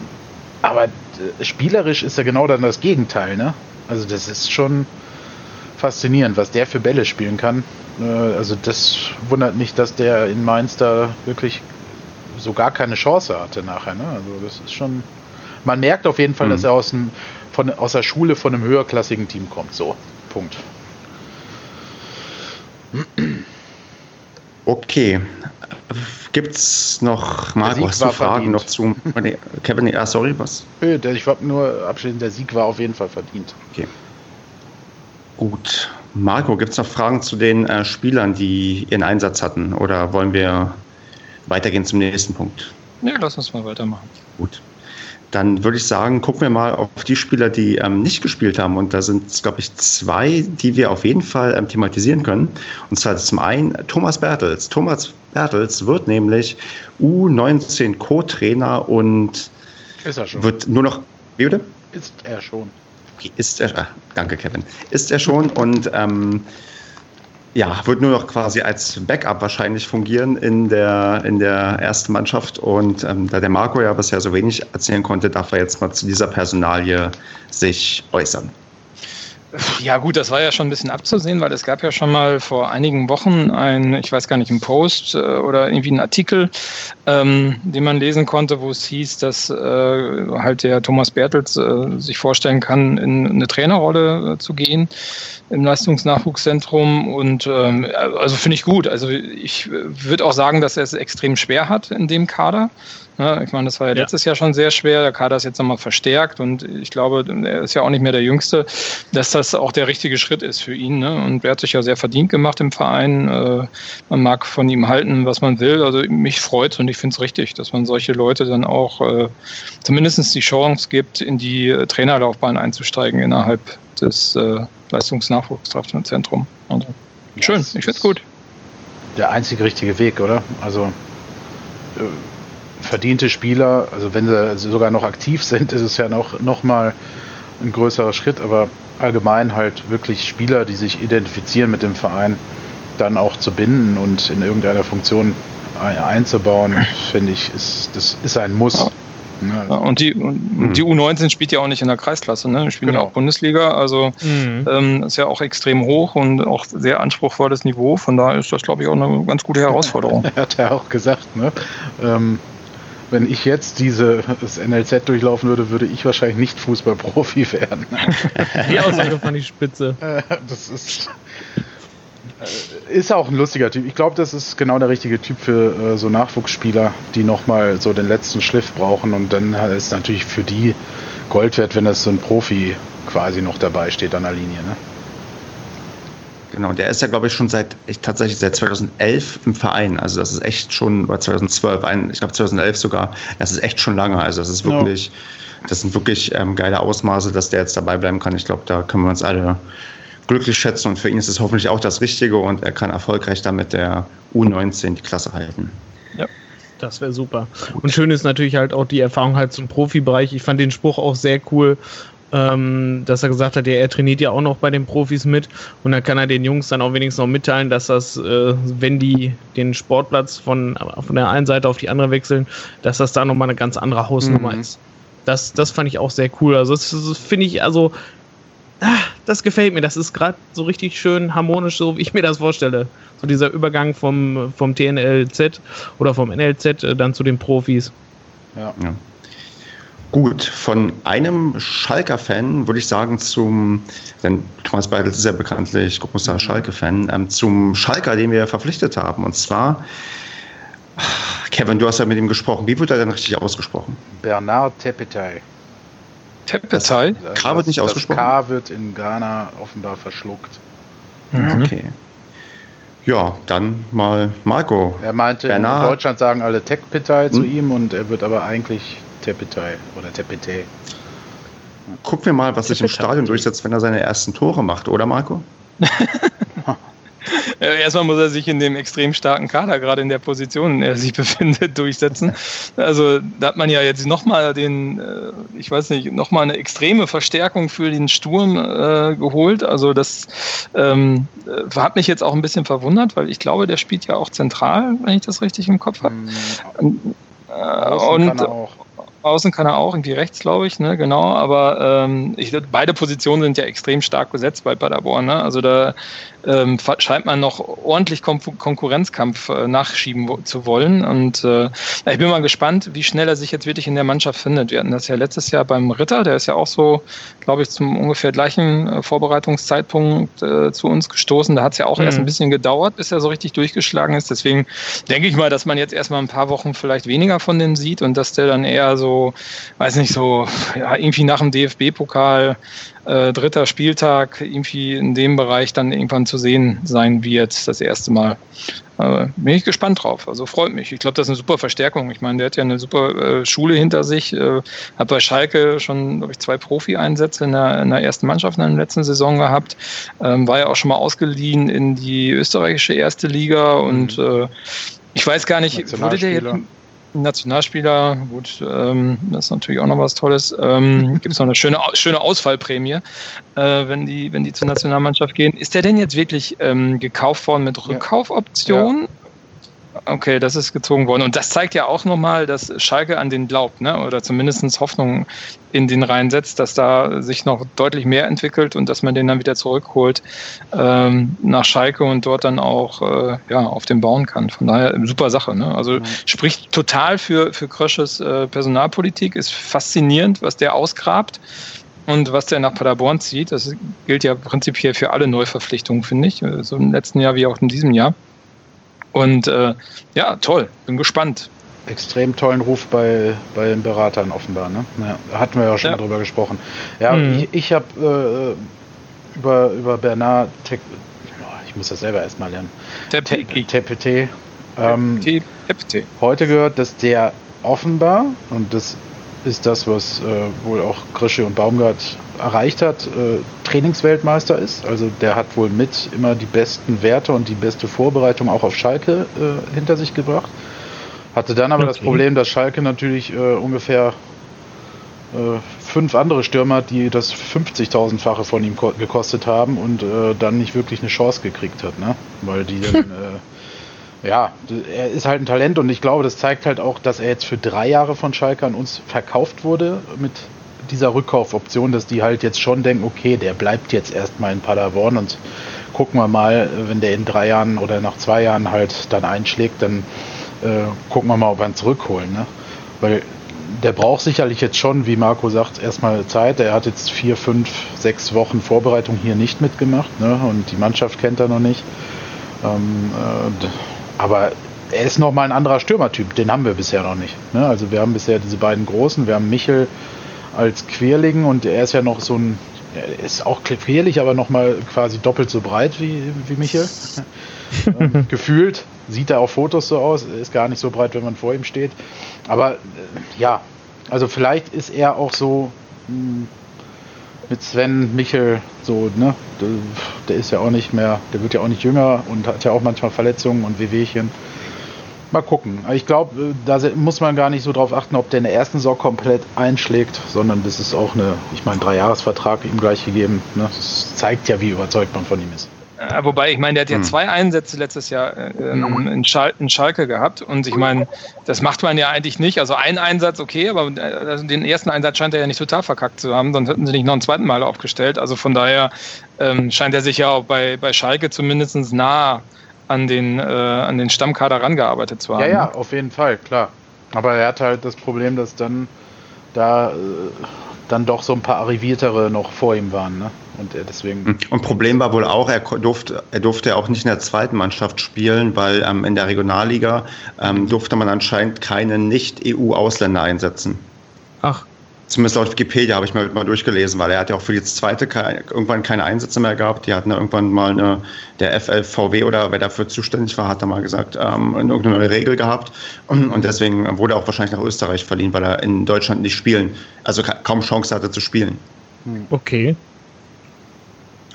Speaker 4: aber äh, spielerisch ist er genau dann das Gegenteil, ne? Also das ist schon faszinierend, was der für Bälle spielen kann. Äh, also das wundert mich, dass der in Mainz da wirklich so gar keine Chance hatte nachher. Ne? Also das ist schon. Man merkt auf jeden Fall,
Speaker 1: Mhm.
Speaker 4: dass er aus, dem, von, aus der Schule von einem höherklassigen Team kommt. So, Punkt.
Speaker 1: Okay. Gibt's noch, Marco, hast du Fragen
Speaker 4: verdient.
Speaker 1: noch zu nee, Kevin? Ja, sorry, was?
Speaker 4: Ich habe nur abschließend, der Sieg war auf jeden Fall verdient.
Speaker 1: Gut. Marco, gibt's noch Fragen zu den äh, Spielern, die ihren Einsatz hatten? Oder wollen wir weitergehen zum nächsten Punkt?
Speaker 2: Ja, lass uns mal weitermachen.
Speaker 1: Gut. Dann würde ich sagen, gucken wir mal auf die Spieler, die ähm, nicht gespielt haben. Und da sind es, glaube ich, zwei, die wir auf jeden Fall ähm, thematisieren können. Und zwar zum einen Thomas Bertels. Thomas Bertels wird nämlich U19 Co-Trainer und
Speaker 4: Ist er schon.
Speaker 1: wird nur noch. Wie bitte?
Speaker 4: Ist er schon.
Speaker 1: Okay, Ist er, ah, danke Kevin. Ist er schon und ähm, ja, wird nur noch quasi als Backup wahrscheinlich fungieren in der, in der ersten Mannschaft. Und ähm, da der Marco ja bisher so wenig erzählen konnte, darf er jetzt mal zu dieser Personalie sich äußern.
Speaker 2: Ja gut, das war ja schon ein bisschen abzusehen, weil es gab ja schon mal vor einigen Wochen ein, ich weiß gar nicht, ein Post äh, oder irgendwie einen Artikel, ähm, den man lesen konnte, wo es hieß, dass äh, halt der Thomas Bertels äh, sich vorstellen kann, in eine Trainerrolle äh, zu gehen im Leistungsnachwuchszentrum und ähm, also finde ich gut. Also ich würde auch sagen, dass er es extrem schwer hat in dem Kader. Ja, ich meine, das war ja,
Speaker 3: Ja.
Speaker 2: letztes Jahr schon sehr schwer. Der Kader ist jetzt nochmal verstärkt und ich glaube, er ist ja auch nicht mehr der Jüngste, dass das auch der richtige Schritt ist für ihn. Ne? Und er hat sich ja sehr verdient gemacht im Verein. Äh, man mag von ihm halten, was man will. Also mich freut und ich finde es richtig, dass man solche Leute dann auch äh, zumindest die Chance gibt, in die Trainerlaufbahn einzusteigen innerhalb des äh, Leistungsnachwuchszentrums. Also, schön, ich finde es gut.
Speaker 4: Der einzige richtige Weg, oder? Also äh, verdiente Spieler, also wenn sie sogar noch aktiv sind, ist es ja noch, noch mal ein größerer Schritt, aber allgemein halt wirklich Spieler, die sich identifizieren mit dem Verein, dann auch zu binden und in irgendeiner Funktion ein- einzubauen, finde ich, ist, das ist ein Muss.
Speaker 2: Ja, und die, und die U19 spielt ja auch nicht in der Kreisklasse, ne? Die spielen
Speaker 4: Genau.
Speaker 2: ja auch Bundesliga, also
Speaker 3: Mhm.
Speaker 2: ähm, ist ja auch extrem hoch und auch sehr anspruchsvolles Niveau. Von daher ist das, glaube ich, auch eine ganz gute Herausforderung.
Speaker 4: Er hat ja auch gesagt, ne? Ähm, wenn ich jetzt diese das NLZ durchlaufen würde, würde ich wahrscheinlich nicht Fußballprofi werden.
Speaker 3: Die Aussage fand ich spitze.
Speaker 4: Äh, das ist Ist auch ein lustiger Typ. Ich glaube, das ist genau der richtige Typ für äh, so Nachwuchsspieler, die nochmal so den letzten Schliff brauchen. Und dann ist natürlich für die Gold wert, wenn das so ein Profi quasi noch dabei steht an der Linie. Ne?
Speaker 1: Genau, der ist ja, glaube ich, schon seit, ich, tatsächlich seit 2011 im Verein. Also das ist echt schon, oder 2012, ein, ich glaube 2011 sogar, das ist echt schon lange. Also das ist wirklich, ja. das sind wirklich ähm, geile Ausmaße, dass der jetzt dabei bleiben kann. Ich glaube, da können wir uns alle glücklich schätzen und für ihn ist es hoffentlich auch das Richtige und er kann erfolgreich damit der U19 die Klasse halten.
Speaker 3: Ja, das wäre super. Und schön ist natürlich halt auch die Erfahrung halt zum Profibereich. Ich fand den Spruch auch sehr cool, ähm, dass er gesagt hat, ja, er trainiert ja auch noch bei den Profis mit und dann kann er den Jungs dann auch wenigstens noch mitteilen, dass das, äh, wenn die den Sportplatz von, von der einen Seite auf die andere wechseln, dass das da nochmal eine ganz andere Hausnummer mhm. ist. Das, das fand ich auch sehr cool. Also, das, das finde ich, also, ah, das gefällt mir. Das ist gerade so richtig schön harmonisch, so wie ich mir das vorstelle. So dieser Übergang vom, vom TNLZ oder vom NLZ äh, dann zu den Profis.
Speaker 1: Ja. ja. Gut, von einem Schalker-Fan würde ich sagen zum, denn Thomas Beidel ist ja bekanntlich großer Schalke-Fan, ähm, zum Schalker, den wir verpflichtet haben. Und zwar, Kevin, du hast ja mit ihm gesprochen. Wie wird er denn richtig ausgesprochen?
Speaker 4: Bernard Tepetay.
Speaker 1: Tepetay?
Speaker 4: K wird nicht das ausgesprochen? K wird in Ghana offenbar verschluckt.
Speaker 1: Mhm. Okay. Ja, dann mal Marco.
Speaker 4: Er meinte, Bernard. in Deutschland sagen alle Tepetay hm? zu ihm und er wird aber eigentlich Tepetay oder Tepete.
Speaker 1: Gucken wir mal, was sich im Stadion durchsetzt, wenn er seine ersten Tore macht, oder Marco?
Speaker 2: Erstmal muss er sich in dem extrem starken Kader, gerade in der Position, in der er sich befindet, durchsetzen. Also da hat man ja jetzt nochmal den, äh, ich weiß nicht, nochmal eine extreme Verstärkung für den Sturm äh, geholt. Also das ähm, äh, hat mich jetzt auch ein bisschen verwundert, weil ich glaube, der spielt ja auch zentral, wenn ich das richtig im Kopf habe. Mhm. Äh, und auch. Außen kann er auch, irgendwie rechts, glaube ich, ne, genau. Aber ähm, ich, beide Positionen sind ja extrem stark besetzt bei Paderborn. Ne? Also da ähm, scheint man noch ordentlich Kon Konkurrenzkampf äh, nachschieben zu wollen. Und äh, ich bin mal gespannt, wie schnell er sich jetzt wirklich in der Mannschaft findet. Wir hatten das ja letztes Jahr beim Ritter, der ist ja auch so, glaube ich, zum ungefähr gleichen äh, Vorbereitungszeitpunkt äh, zu uns gestoßen. Da hat es ja auch mhm. erst ein bisschen gedauert, bis er so richtig durchgeschlagen ist. Deswegen denke ich mal, dass man jetzt erstmal ein paar Wochen vielleicht weniger von dem sieht und dass der dann eher so, weiß nicht, so ja, irgendwie nach dem DFB-Pokal äh, dritter Spieltag irgendwie in dem Bereich dann irgendwann zu sehen sein wird, das erste Mal. Äh, bin ich gespannt drauf. Also freut mich. Ich glaube, das ist eine super Verstärkung. Ich meine, der hat ja eine super äh, Schule hinter sich, äh, hat bei Schalke schon, glaube ich, zwei Profi-Einsätze in der, in der ersten Mannschaft in der letzten Saison gehabt. Ähm, war ja auch schon mal ausgeliehen in die österreichische erste Liga und mhm. Äh, ich weiß gar nicht, wurde der jetzt Nationalspieler, gut, ähm, das ist natürlich auch noch was Tolles. Ähm, Gibt es noch eine schöne, schöne Ausfallprämie, äh, wenn, die, wenn die zur Nationalmannschaft gehen. Ist der denn jetzt wirklich ähm, gekauft worden mit Rückkaufoption? Ja. Okay, das ist gezogen worden. Und das zeigt ja auch nochmal, dass Schalke an den glaubt, ne? oder zumindest Hoffnung in den Reihen setzt, dass da sich noch deutlich mehr entwickelt und dass man den dann wieder zurückholt ähm, nach Schalke und dort dann auch äh, ja, auf dem bauen kann. Von daher super Sache. Ne? Also ja. spricht total für, für Krösches äh, Personalpolitik, ist faszinierend, was der ausgrabt. Und was der nach Paderborn zieht, das gilt ja prinzipiell für alle Neuverpflichtungen, finde ich. So im letzten Jahr wie auch in diesem Jahr. Und äh, ja, toll, bin gespannt.
Speaker 4: Extrem tollen Ruf bei, bei den Beratern offenbar, ne? Ja, hatten wir ja schon ja. drüber gesprochen. Ja, mhm. ich, ich habe äh, über, über Bernard Te ich muss das selber erstmal lernen. Tepete. Ähm, heute gehört, dass der offenbar, und das ist das, was äh, wohl auch Krische und Baumgart erreicht hat, äh, Trainingsweltmeister ist. Also der hat wohl mit immer die besten Werte und die beste Vorbereitung auch auf Schalke äh, hinter sich gebracht. Hatte dann aber okay. das Problem, dass Schalke natürlich äh, ungefähr äh, fünf andere Stürmer, die das 50.000-fache von ihm gekostet haben und äh, dann nicht wirklich eine Chance gekriegt hat, ne? Weil die dann ja, er ist halt ein Talent und ich glaube, das zeigt halt auch, dass er jetzt für drei Jahre von Schalke an uns verkauft wurde mit dieser Rückkaufoption, dass die halt jetzt schon denken, okay, der bleibt jetzt erstmal in Paderborn und gucken wir mal, wenn der in drei Jahren oder nach zwei Jahren halt dann einschlägt, dann äh, gucken wir mal, ob wir ihn zurückholen. Ne? Weil der braucht sicherlich jetzt schon, wie Marco sagt, erstmal Zeit. Er hat jetzt vier, fünf, sechs Wochen Vorbereitung hier nicht mitgemacht ne? und die Mannschaft kennt er noch nicht. Ähm, äh, aber er ist nochmal ein anderer Stürmertyp, den haben wir bisher noch nicht. Ne? Also wir haben bisher diese beiden großen, wir haben Michel als Querling und er ist ja noch so ein, er ist auch querlich, aber nochmal quasi doppelt so breit wie, wie Michel. ähm, gefühlt sieht er auf Fotos so aus, ist gar nicht so breit, wenn man vor ihm steht. Aber äh, ja, also vielleicht ist er auch so hm, mit Sven Michel so, ne? Der, ist ja auch nicht mehr, der wird ja auch nicht jünger und hat ja auch manchmal Verletzungen und Wehwehchen. Mal gucken. Ich glaube, äh, da muss man gar nicht so drauf achten, ob der in der ersten Saison komplett einschlägt, sondern das ist auch eine, ich meine, Dreijahresvertrag ihm gleich gegeben. Ne? Das zeigt ja, wie überzeugt man von ihm ist.
Speaker 2: Äh, wobei, ich meine, der hat ja hm. zwei Einsätze letztes Jahr äh, ähm, in, Schal in, Schalke gehabt. Und ich meine, das macht man ja eigentlich nicht. Also ein Einsatz, okay, aber äh, den ersten Einsatz scheint er ja nicht total verkackt zu haben. Sonst hätten sie nicht noch einen zweiten Mal aufgestellt. Also von daher ähm, scheint er sich ja auch bei, bei Schalke zumindest nah an den, äh, an den Stammkader rangearbeitet zu haben.
Speaker 4: Ja, ja, ne? auf jeden Fall, klar. Aber er hat halt das Problem, dass dann da äh, dann doch so ein paar Arriviertere noch vor ihm waren. Ne? Und er deswegen. Hm.
Speaker 1: Und Problem war wohl auch, er durfte, er durfte auch nicht in der zweiten Mannschaft spielen, weil ähm, in der Regionalliga ähm, durfte man anscheinend keine Nicht-EU-Ausländer einsetzen.
Speaker 3: Ach.
Speaker 1: Zumindest laut Wikipedia habe ich mal, mal durchgelesen, weil er hat ja auch für die zweite keine, irgendwann keine Einsätze mehr gehabt. Die hatten ja irgendwann mal eine, der FLVW oder wer dafür zuständig war, hat da mal gesagt, ähm, irgendeine neue Regel gehabt. Und, und deswegen wurde er auch wahrscheinlich nach Österreich verliehen, weil er in Deutschland nicht spielen, also kaum Chance hatte zu spielen.
Speaker 3: Okay.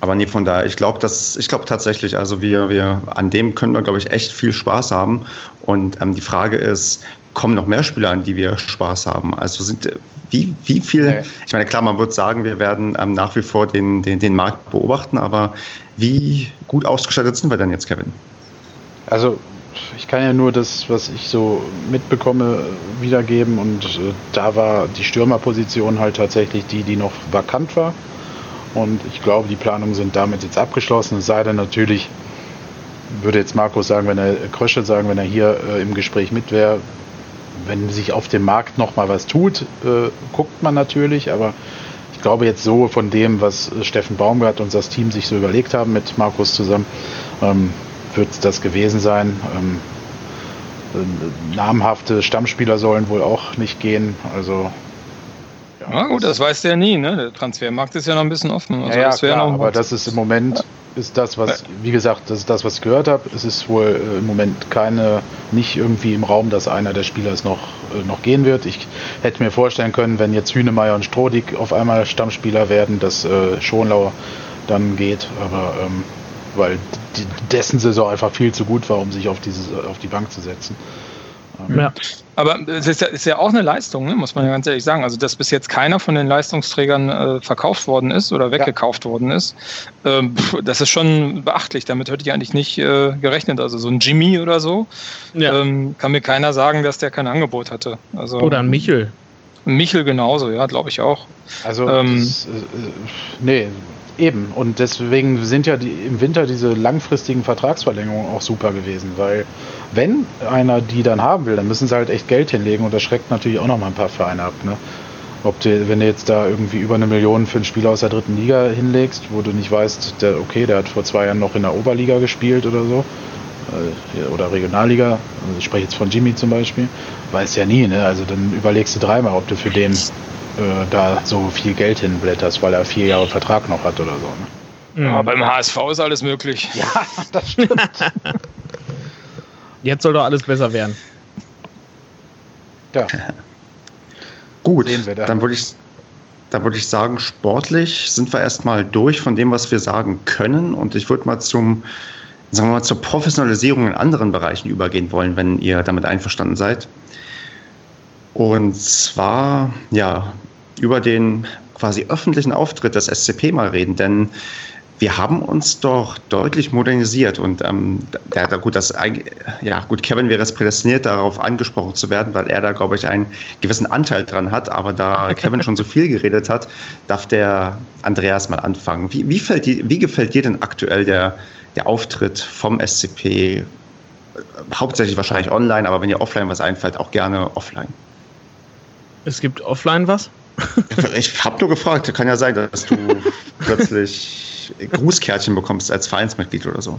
Speaker 1: Aber nee, von daher, ich glaube, dass ich glaube tatsächlich, also wir, wir an dem können wir, glaube ich, echt viel Spaß haben. Und ähm, die Frage ist, kommen noch mehr Spieler, an die wir Spaß haben? Also sind wie, wie viel, okay. ich meine, klar, man wird sagen, wir werden ähm, nach wie vor den, den, den Markt beobachten, aber wie gut ausgestattet sind wir denn jetzt, Kevin?
Speaker 4: Also ich kann ja nur das, was ich so mitbekomme, wiedergeben und äh, da war die Stürmerposition halt tatsächlich die, die noch vakant war. Und ich glaube, die Planungen sind damit jetzt abgeschlossen. Es sei denn natürlich, würde jetzt Markus sagen, wenn er Krösche sagen, wenn er hier äh, im Gespräch mit wäre, wenn sich auf dem Markt noch mal was tut, äh, guckt man natürlich, aber ich glaube jetzt so von dem, was Steffen Baumgart und das Team sich so überlegt haben mit Markus zusammen, ähm, wird das gewesen sein. Ähm, äh, namhafte Stammspieler sollen wohl auch nicht gehen, also
Speaker 2: ja, gut, das weiß der nie, ne? Der Transfermarkt ist ja noch ein bisschen offen.
Speaker 4: Also ja, ja klar, aber das ist im Moment ist das, was, wie gesagt, das ist das, was ich gehört habe. Es ist wohl äh, im Moment keine, nicht irgendwie im Raum, dass einer der Spieler es noch, äh, noch gehen wird. Ich hätte mir vorstellen können, wenn jetzt Hünemeyer und Strodig auf einmal Stammspieler werden, dass äh, Schonlau dann geht, aber ähm, weil die, dessen Saison einfach viel zu gut war, um sich auf, dieses, auf die Bank zu setzen.
Speaker 2: Ja. Aber es ist ja, ist ja auch eine Leistung, ne? muss man ja ganz ehrlich sagen. Also, dass bis jetzt keiner von den Leistungsträgern äh, verkauft worden ist oder weggekauft ja. worden ist, ähm, das ist schon beachtlich. Damit hätte ich eigentlich nicht äh, gerechnet. Also, so ein Jimmy oder so, ja. ähm, kann mir keiner sagen, dass der kein Angebot hatte. Also,
Speaker 3: oder ein Michel.
Speaker 2: Michel genauso, ja, glaube ich auch.
Speaker 4: Also, ähm, das, äh, nee, Eben, und deswegen sind ja die, im Winter diese langfristigen Vertragsverlängerungen auch super gewesen, weil wenn einer die dann haben will, dann müssen sie halt echt Geld hinlegen und das schreckt natürlich auch noch mal ein paar Vereine ab. Ne? Ob du, wenn du jetzt da irgendwie über eine Million für einen Spieler aus der dritten Liga hinlegst, wo du nicht weißt, der, okay, der hat vor zwei Jahren noch in der Oberliga gespielt oder so, äh, oder Regionalliga, also ich spreche jetzt von Jimmy zum Beispiel, weiß ja nie, ne? Also dann überlegst du dreimal, ob du für den äh, da so viel Geld hinblätterst, weil er vier Jahre Vertrag noch hat oder so.
Speaker 2: Ne? Ja, beim HSV ist alles möglich.
Speaker 4: Ja, das stimmt.
Speaker 3: Jetzt soll doch alles besser werden.
Speaker 1: Ja. Gut, dann würde ich, dann würde ich sagen, sportlich sind wir erstmal durch von dem, was wir sagen können. Und ich würde mal zum, sagen wir mal, zur Professionalisierung in anderen Bereichen übergehen wollen, wenn ihr damit einverstanden seid. Und zwar, ja, über den quasi öffentlichen Auftritt des SCP mal reden, denn wir haben uns doch deutlich modernisiert und ähm, der, gut, das, ja, gut, Kevin wäre es prädestiniert, darauf angesprochen zu werden, weil er da, glaube ich, einen gewissen Anteil dran hat. Aber da Kevin schon so viel geredet hat, darf der Andreas mal anfangen. Wie, wie, fällt die, wie gefällt dir denn aktuell der, der Auftritt vom SCP? Hauptsächlich wahrscheinlich online, aber wenn dir offline was einfällt, auch gerne offline.
Speaker 3: Es gibt offline was?
Speaker 1: Ich habe nur gefragt, kann ja sein, dass du plötzlich Grußkärtchen bekommst als Vereinsmitglied oder so.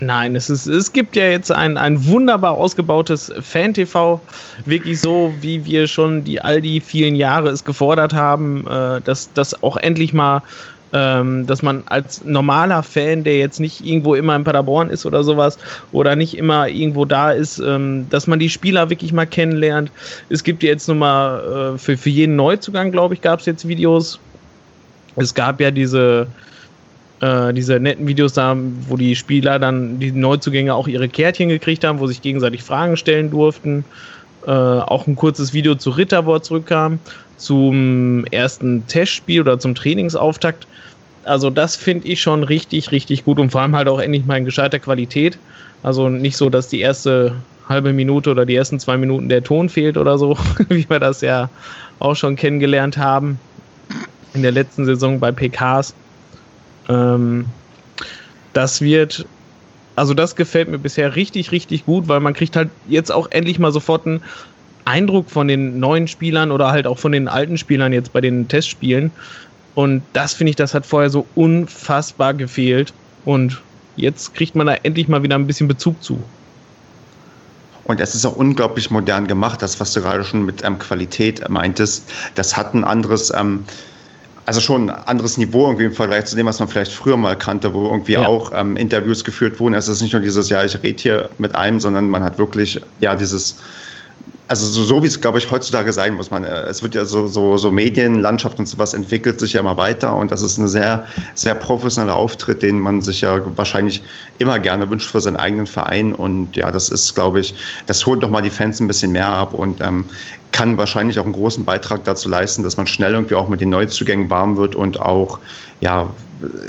Speaker 3: Nein, es, ist, es gibt ja jetzt ein, ein wunderbar ausgebautes Fan-TV, wirklich so, wie wir schon die all die vielen Jahre es gefordert haben, äh, dass das auch endlich mal, ähm, dass man als normaler Fan, der jetzt nicht irgendwo immer in Paderborn ist oder sowas, oder nicht immer irgendwo da ist, ähm, dass man die Spieler wirklich mal kennenlernt. Es gibt jetzt nochmal äh, für, für jeden Neuzugang, glaube ich, gab es jetzt Videos. Es gab ja diese äh, diese netten Videos da, wo die Spieler dann, die Neuzugänge auch ihre Kärtchen gekriegt haben, wo sich gegenseitig Fragen stellen durften. Äh, auch ein kurzes Video zu Ritter, wo er zurückkam, zum ersten Testspiel oder zum Trainingsauftakt. Also das finde ich schon richtig, richtig gut und vor allem halt auch endlich mal in gescheiter Qualität. Also nicht so, dass die erste halbe Minute oder die ersten zwei Minuten der Ton fehlt oder so, wie wir das ja auch schon kennengelernt haben in der letzten Saison bei PKs. Ähm, das wird, also das gefällt mir bisher richtig, richtig gut, weil man kriegt halt jetzt auch endlich mal sofort einen Eindruck von den neuen Spielern oder halt auch von den alten Spielern jetzt bei den Testspielen. Und das finde ich, das hat vorher so unfassbar gefehlt. Und jetzt kriegt man da endlich mal wieder ein bisschen Bezug zu.
Speaker 1: Und es ist auch unglaublich modern gemacht, das, was du gerade schon mit ähm, Qualität meintest. Das hat ein anderes, ähm, also schon ein anderes Niveau irgendwie im Vergleich zu dem, was man vielleicht früher mal kannte, wo irgendwie ja. auch ähm, Interviews geführt wurden. Es ist nicht nur dieses, ja, ich rede hier mit einem, sondern man hat wirklich, ja, dieses also so, so wie es, glaube ich, heutzutage sein muss. Man, äh, es wird ja so, so, so Medienlandschaft und sowas entwickelt sich ja immer weiter und das ist ein sehr, sehr professioneller Auftritt, den man sich ja wahrscheinlich immer gerne wünscht für seinen eigenen Verein. Und ja, das ist, glaube ich, das holt nochmal die Fans ein bisschen mehr ab und ähm, kann wahrscheinlich auch einen großen Beitrag dazu leisten, dass man schnell irgendwie auch mit den Neuzugängen warm wird und auch, ja,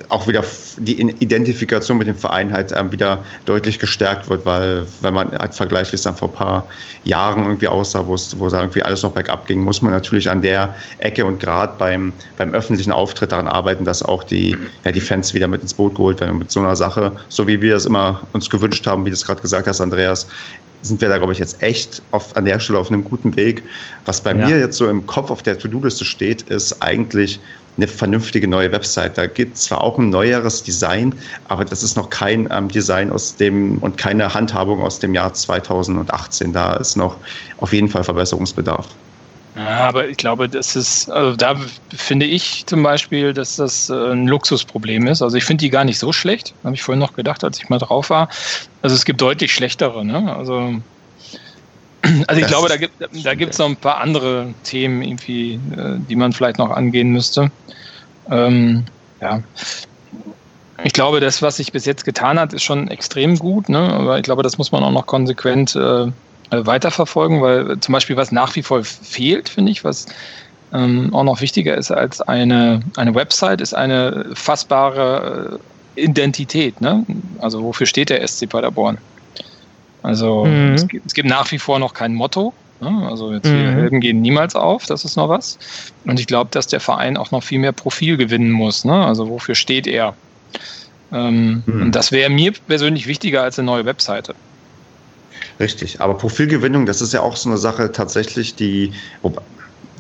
Speaker 1: auch wieder die Identifikation mit dem Verein halt ähm, wieder deutlich gestärkt wird, weil wenn man halt vergleicht, wie es dann vor ein paar Jahren irgendwie aussah, wo es, irgendwie alles noch bergab ging, muss man natürlich an der Ecke und gerade beim, beim öffentlichen Auftritt daran arbeiten, dass auch die, ja, die Fans wieder mit ins Boot geholt werden mit so einer Sache, so wie wir es immer uns gewünscht haben, wie du es gerade gesagt hast, Andreas, sind wir da, glaube ich, jetzt echt auf, an der Stelle auf einem guten Weg. Was bei ja. mir jetzt so im Kopf auf der To-Do-Liste steht, ist eigentlich eine vernünftige neue Website. Da gibt es zwar auch ein neueres Design, aber das ist noch kein ähm, Design aus dem und keine Handhabung aus dem Jahr 2018. Da ist noch auf jeden Fall Verbesserungsbedarf.
Speaker 2: Ja, aber ich glaube, das ist, also da finde ich zum Beispiel, dass das äh, ein Luxusproblem ist. Also ich finde die gar nicht so schlecht, habe ich vorhin noch gedacht, als ich mal drauf war. Also es gibt deutlich schlechtere. Ne? Also, also ich das glaube, da gibt da gibt's noch ein paar andere Themen irgendwie, äh, die man vielleicht noch angehen müsste. Ähm, ja. Ich glaube, das, was sich bis jetzt getan hat, ist schon extrem gut, ne? aber ich glaube, das muss man auch noch konsequent äh, weiterverfolgen, weil zum Beispiel was nach wie vor fehlt, finde ich, was ähm, auch noch wichtiger ist als eine, eine Website, ist eine fassbare äh, Identität. Ne? Also wofür steht der SC Paderborn? Also mhm. es, gibt, es, gibt, nach wie vor noch kein Motto. Ne? Also jetzt mhm. Helden gehen niemals auf, das ist noch was. Und ich glaube, dass der Verein auch noch viel mehr Profil gewinnen muss. Ne? Also wofür steht er? Ähm, mhm. Und das wäre mir persönlich wichtiger als eine neue Webseite.
Speaker 1: Richtig, aber Profilgewinnung, das ist ja auch so eine Sache tatsächlich, die,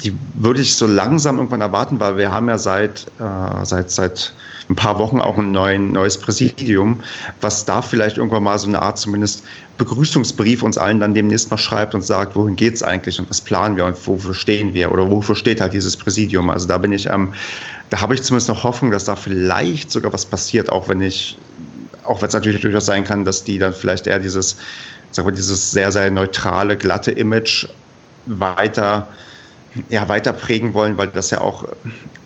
Speaker 1: die würde ich so langsam irgendwann erwarten, weil wir haben ja seit, äh, seit, seit ein paar Wochen auch ein neuen, neues Präsidium, was da vielleicht irgendwann mal so eine Art zumindest Begrüßungsbrief uns allen dann demnächst mal schreibt und sagt, wohin geht es eigentlich und was planen wir und wofür stehen wir oder wofür steht halt dieses Präsidium. Also da bin ich, ähm, da habe ich zumindest noch Hoffnung, dass da vielleicht sogar was passiert, auch wenn ich, auch wenn es natürlich durchaus sein kann, dass die dann vielleicht eher dieses sag mal, dieses sehr, sehr neutrale, glatte Image weiter, ja, weiter prägen wollen, weil das ja auch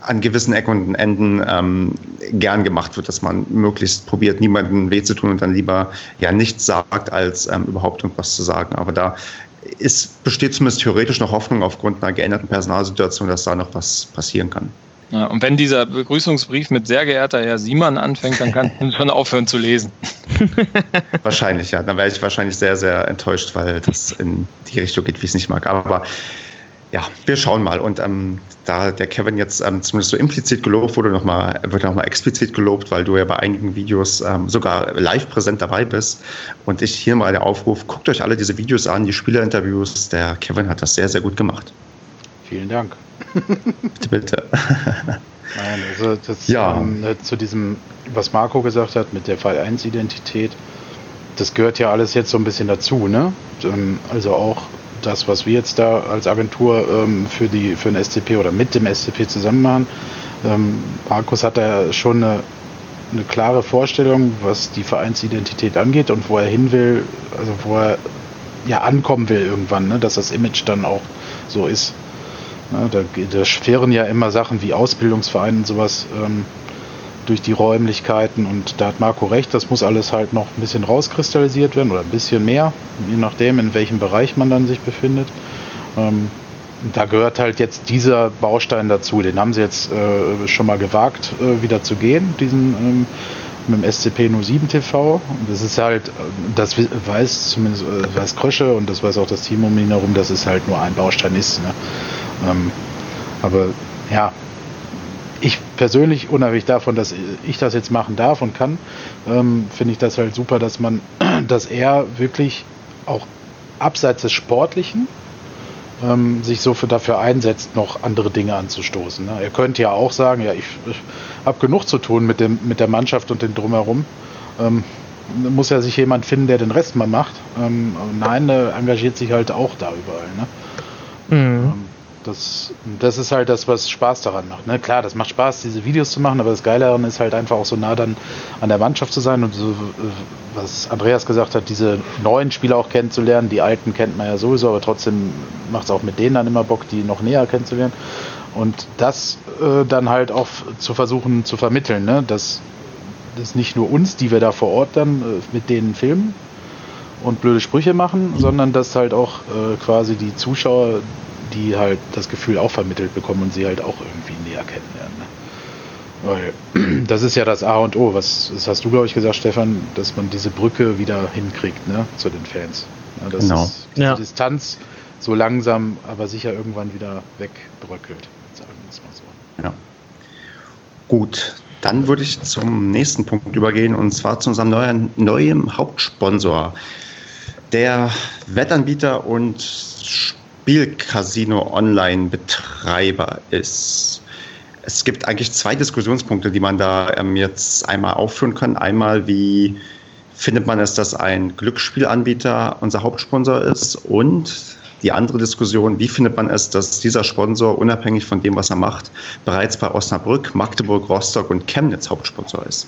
Speaker 1: an gewissen Ecken und Enden ähm, gern gemacht wird, dass man möglichst probiert, niemandem weh zu tun und dann lieber ja nichts sagt, als ähm, überhaupt irgendwas zu sagen. Aber da ist, besteht zumindest theoretisch noch Hoffnung aufgrund einer geänderten Personalsituation, dass da noch was passieren kann.
Speaker 2: Ja, und wenn dieser Begrüßungsbrief mit sehr geehrter Herr Siemann anfängt, dann kann man schon aufhören zu lesen.
Speaker 1: wahrscheinlich, ja. Dann wäre ich wahrscheinlich sehr, sehr enttäuscht, weil das in die Richtung geht, wie ich es nicht mag. Aber ja, wir schauen mal. Und ähm, da der Kevin jetzt ähm, zumindest so implizit gelobt wurde, noch mal, wird nochmal explizit gelobt, weil du ja bei einigen Videos ähm, sogar live präsent dabei bist. Und ich hier mal der Aufruf, guckt euch alle diese Videos an, die Spielerinterviews. Der Kevin hat das sehr, sehr gut gemacht.
Speaker 4: Vielen Dank.
Speaker 1: bitte, bitte.
Speaker 4: Nein, also das, ja. Ähm, zu diesem, was Marco gesagt hat mit der Fall 1 Identität, das gehört ja alles jetzt so ein bisschen dazu, ne? Ähm, also auch das, was wir jetzt da als Agentur ähm, für die für den SCP oder mit dem SCP zusammen machen. Ähm, Markus hat da schon eine, eine klare Vorstellung, was die Vereinsidentität angeht und wo er hin will, also wo er ja ankommen will irgendwann, ne? dass das Image dann auch so ist. Da, da schwirren ja immer Sachen wie Ausbildungsvereine und sowas ähm, durch die Räumlichkeiten und da hat Marco recht, das muss alles halt noch ein bisschen rauskristallisiert werden oder ein bisschen mehr, je nachdem, in welchem Bereich man dann sich befindet. Ähm, da gehört halt jetzt dieser Baustein dazu. Den haben sie jetzt äh, schon mal gewagt, äh, wieder zu gehen, diesen ähm, mit dem SCP 07 TV. Das ist halt, das weiß zumindest äh, weiß Krösche und das weiß auch das Team um ihn herum, dass es halt nur ein Baustein ist. Ne? Ähm, aber ja, ich persönlich, unabhängig davon, dass ich das jetzt machen darf und kann, ähm, finde ich das halt super, dass man, dass er wirklich auch abseits des Sportlichen ähm, sich so für dafür einsetzt, noch andere Dinge anzustoßen. Ne? Er könnte ja auch sagen, ja, ich, ich habe genug zu tun mit, dem, mit der Mannschaft und dem Drumherum. Ähm, muss ja sich jemand finden, der den Rest mal macht. Ähm, nein, er engagiert sich halt auch da überall. Ne? Mhm. Das, das ist halt das, was Spaß daran macht. Ne? Klar, das macht Spaß, diese Videos zu machen, aber das Geile daran ist halt einfach auch so nah dann an der Mannschaft zu sein und so, was Andreas gesagt hat, diese neuen Spieler auch kennenzulernen. Die alten kennt man ja sowieso, aber trotzdem macht es auch mit denen dann immer Bock, die noch näher kennenzulernen. Und das äh, dann halt auch zu versuchen zu vermitteln, ne? dass das nicht nur uns, die wir da vor Ort dann äh, mit denen filmen und blöde Sprüche machen, sondern dass halt auch äh, quasi die Zuschauer die halt das Gefühl auch vermittelt bekommen und sie halt auch irgendwie näher kennenlernen. Ne? Weil das ist ja das A und O. Was das hast du, glaube ich, gesagt, Stefan, dass man diese Brücke wieder hinkriegt ne, zu den Fans. Ja, dass genau. die ja. Distanz so langsam, aber sicher irgendwann wieder wegbröckelt, sagen wir es mal so.
Speaker 1: Ja. Gut, dann würde ich zum nächsten Punkt übergehen und zwar zu unserem neuen, neuen Hauptsponsor. Der Wettanbieter und Spielcasino-Online-Betreiber ist. Es gibt eigentlich zwei Diskussionspunkte, die man da ähm, jetzt einmal aufführen kann. Einmal, wie findet man es, dass ein Glücksspielanbieter unser Hauptsponsor ist? Und die andere Diskussion, wie findet man es, dass dieser Sponsor unabhängig von dem, was er macht, bereits bei Osnabrück, Magdeburg, Rostock und Chemnitz Hauptsponsor ist?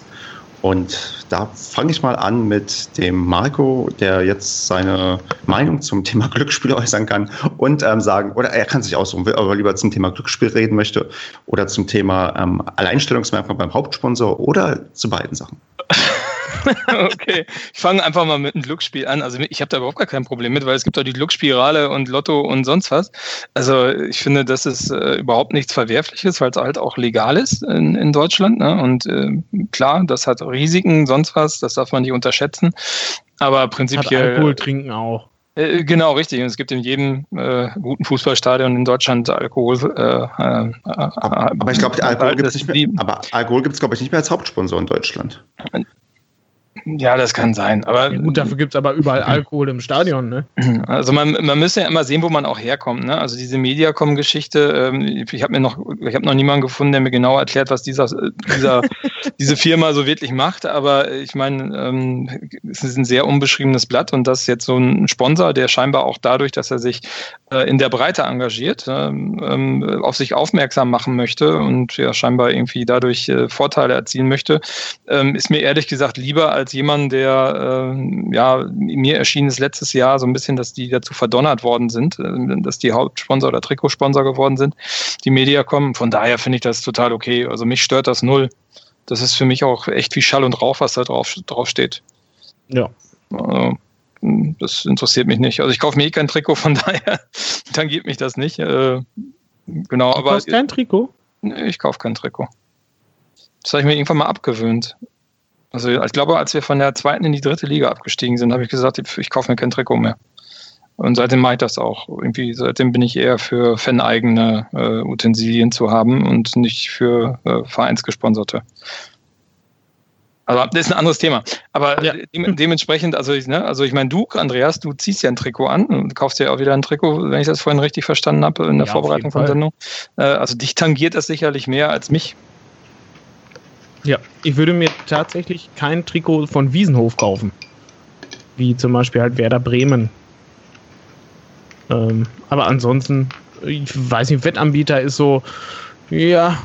Speaker 1: Und da fange ich mal an mit dem Marco, der jetzt seine Meinung zum Thema Glücksspiel äußern kann und ähm, sagen, oder er kann sich aussuchen, ob er lieber zum Thema Glücksspiel reden möchte oder zum Thema ähm, Alleinstellungsmerkmal beim Hauptsponsor oder zu beiden Sachen.
Speaker 2: okay, ich fange einfach mal mit einem Glücksspiel an. Also ich habe da überhaupt gar kein Problem mit, weil es gibt auch die Glücksspirale und Lotto und sonst was. Also ich finde, das ist äh, überhaupt nichts Verwerfliches, weil es halt auch legal ist in, in Deutschland. Ne? Und äh, klar, das hat Risiken, sonst was, das darf man nicht unterschätzen. Aber prinzipiell. Hat
Speaker 3: Alkohol trinken auch.
Speaker 2: Äh, genau, richtig. Und es gibt in jedem äh, guten Fußballstadion in Deutschland Alkohol. Äh, äh,
Speaker 1: aber ich glaube, Alkohol gibt es nicht mehr. Aber Alkohol gibt es, glaube ich, nicht mehr als Hauptsponsor in Deutschland.
Speaker 2: Ja, das kann sein. Aber
Speaker 3: ja, gut, dafür gibt es aber überall Alkohol im Stadion, ne?
Speaker 2: Also man, man müsste ja immer sehen, wo man auch herkommt. Ne? Also diese Mediacom-Geschichte, ähm, ich habe mir noch, ich habe noch niemanden gefunden, der mir genau erklärt, was dieser, dieser, diese Firma so wirklich macht. Aber ich meine, ähm, es ist ein sehr unbeschriebenes Blatt und das ist jetzt so ein Sponsor, der scheinbar auch dadurch, dass er sich äh, in der Breite engagiert, ähm, ähm auf sich aufmerksam machen möchte und ja scheinbar irgendwie dadurch äh, Vorteile erzielen möchte, ähm, ist mir ehrlich gesagt lieber als als jemand, der, äh, ja, mir erschien es letztes Jahr so ein bisschen, dass die dazu verdonnert worden sind, äh, dass die Hauptsponsor oder Trikotsponsor geworden sind, die Mediacom. Von daher finde ich das total okay. Also mich stört das null. Das ist für mich auch echt wie Schall und Rauch, was da drauf, drauf steht.
Speaker 3: Ja.
Speaker 2: Also, das interessiert mich nicht. Also ich kaufe mir eh kein Trikot, von daher tangiert mich das nicht. Äh, genau,
Speaker 3: du aber. Kaufst kein Trikot?
Speaker 2: Nee, ich kaufe kein Trikot. Das habe ich mir irgendwann mal abgewöhnt. Also ich glaube, als wir von der zweiten in die dritte Liga abgestiegen sind, habe ich gesagt, ich, ich kaufe mir kein Trikot mehr. Und seitdem mache ich das auch. Irgendwie, seitdem bin ich eher für faneigene äh, Utensilien zu haben und nicht für äh, vereinsgesponserte. Aber das ist ein anderes Thema. Aber ja. de dementsprechend, also ich, ne, also ich meine, du, Andreas, du ziehst ja ein Trikot an und kaufst ja auch wieder ein Trikot, wenn ich das vorhin richtig verstanden habe, in der ja, Vorbereitung von Sendung. Äh, also dich tangiert das sicherlich mehr als mich.
Speaker 3: Ja, ich würde mir tatsächlich kein Trikot von Wiesenhof kaufen. wie zum Beispiel halt Werder Bremen. Ähm, aber ansonsten, ich weiß nicht, Wettanbieter ist so, ja,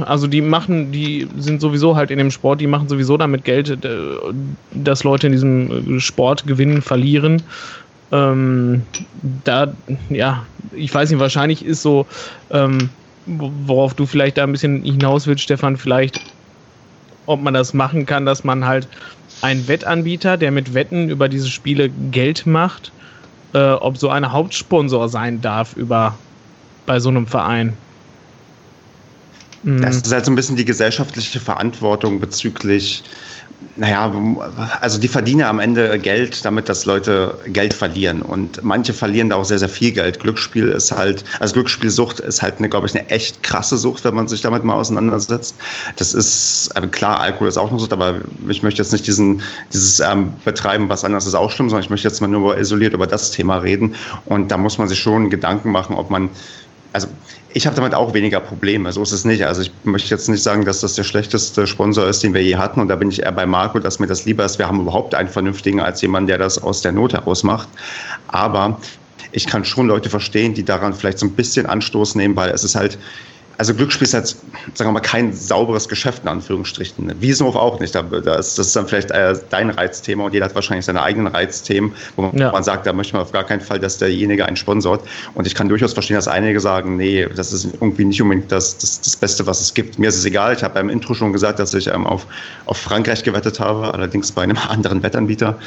Speaker 3: also die machen, die sind sowieso halt in dem Sport, die machen sowieso damit Geld, äh, dass Leute in diesem Sport gewinnen, verlieren. Ähm, da, ja, ich weiß nicht, wahrscheinlich ist so, ähm, worauf du vielleicht da ein bisschen hinaus willst, Stefan, vielleicht, ob man das machen kann, dass man halt einen Wettanbieter, der mit Wetten über diese Spiele Geld macht, äh, ob so eine Hauptsponsor sein darf über bei so einem Verein.
Speaker 1: Das ist halt so ein bisschen die gesellschaftliche Verantwortung bezüglich naja, also die verdienen am Ende Geld, damit dass Leute Geld verlieren. Und manche verlieren da auch sehr, sehr viel Geld. Glücksspiel ist halt, also Glücksspielsucht ist halt, eine, glaube ich, eine echt krasse Sucht, wenn man sich damit mal auseinandersetzt. Das ist, also klar, Alkohol ist auch eine Sucht, aber ich möchte jetzt nicht diesen, dieses ähm, betreiben, was anderes ist auch schlimm, sondern ich möchte jetzt mal nur isoliert über das Thema reden. Und da muss man sich schon Gedanken machen, ob man also ich habe damit auch weniger Probleme, so ist es nicht. Also ich möchte jetzt nicht sagen, dass das der schlechteste Sponsor ist, den wir je hatten. Und da bin ich eher bei Marco, dass mir das lieber ist. Wir haben überhaupt einen vernünftigen als jemand, der das aus der Not heraus macht. Aber ich kann schon Leute verstehen, die daran vielleicht so ein bisschen Anstoß nehmen, weil es ist halt, also Glücksspiel ist jetzt, sagen wir mal, kein sauberes Geschäft in Anführungsstrichen. Wiesenhof auch nicht. Das ist dann vielleicht äh, dein Reizthema und jeder hat wahrscheinlich seine eigenen Reizthemen, wo man, ja. sagt, da möchte man auf gar keinen Fall, dass derjenige einen sponsort. Und ich kann durchaus verstehen, dass einige sagen, nee, das ist irgendwie nicht unbedingt das, das, das Beste, was es gibt. Mir ist es egal. Ich habe beim Intro schon gesagt, dass ich ähm, auf, auf Frankreich gewettet habe, allerdings bei einem anderen Wettanbieter.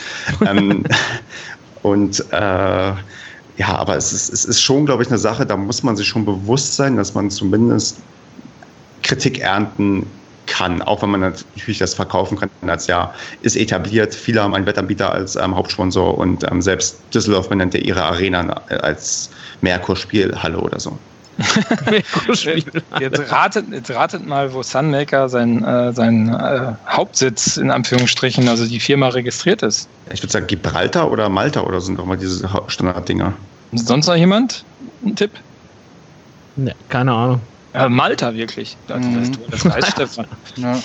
Speaker 1: ähm, und äh, ja, aber es ist, es ist schon, glaube ich, eine Sache, da muss man sich schon bewusst sein, dass man zumindest Kritik ernten kann, auch wenn man natürlich das verkaufen kann als ja, ist etabliert. Viele haben einen Wettanbieter als ähm, Hauptsponsor und ähm, selbst Düsseldorf benennt ja ihre Arena als Merkur-Spielhalle oder so.
Speaker 2: jetzt, ratet, jetzt ratet mal, wo Sunmaker sein, äh, sein äh, Hauptsitz in Anführungsstrichen, also die Firma registriert ist.
Speaker 1: Ich würde sagen Gibraltar oder Malta oder sind doch mal diese Standarddinger.
Speaker 2: Sonst noch jemand? Ein Tipp?
Speaker 3: Ne, keine Ahnung.
Speaker 2: Ja, Malta wirklich. Das, mhm. das weiß Stefan. Ja.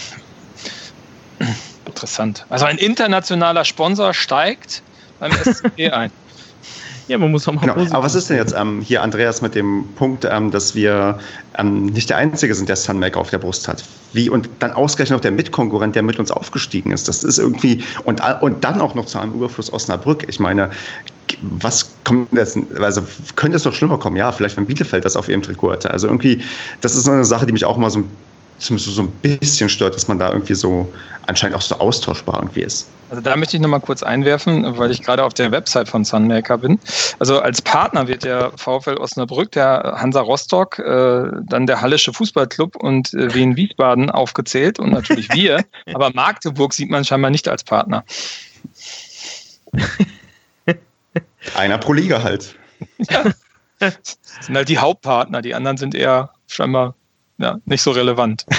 Speaker 2: Interessant. Also ein internationaler Sponsor steigt beim SCP ein.
Speaker 1: Ja, man muss auch mal genau. Aber was ist denn jetzt ähm, hier, Andreas, mit dem Punkt, ähm, dass wir ähm, nicht der Einzige sind, der Sunmaker auf der Brust hat? Wie und dann ausgerechnet noch der Mitkonkurrent, der mit uns aufgestiegen ist. Das ist irgendwie und, und dann auch noch zu einem Überfluss Osnabrück. Ich meine, was kommt jetzt, also könnte es noch schlimmer kommen? Ja, vielleicht wenn Bielefeld das auf ihrem Trikot hatte. Also irgendwie, das ist so eine Sache, die mich auch mal so so ein bisschen stört, dass man da irgendwie so anscheinend auch so austauschbar irgendwie ist.
Speaker 2: Also da möchte ich nochmal kurz einwerfen, weil ich gerade auf der Website von Sunmaker bin. Also als Partner wird der VfL Osnabrück, der Hansa Rostock, äh, dann der Hallische Fußballclub und äh, Wien Wiesbaden aufgezählt und natürlich wir. Aber Magdeburg sieht man scheinbar nicht als Partner.
Speaker 1: Einer pro Liga halt. Ja.
Speaker 2: Das sind halt die Hauptpartner, die anderen sind eher scheinbar ja, nicht so relevant.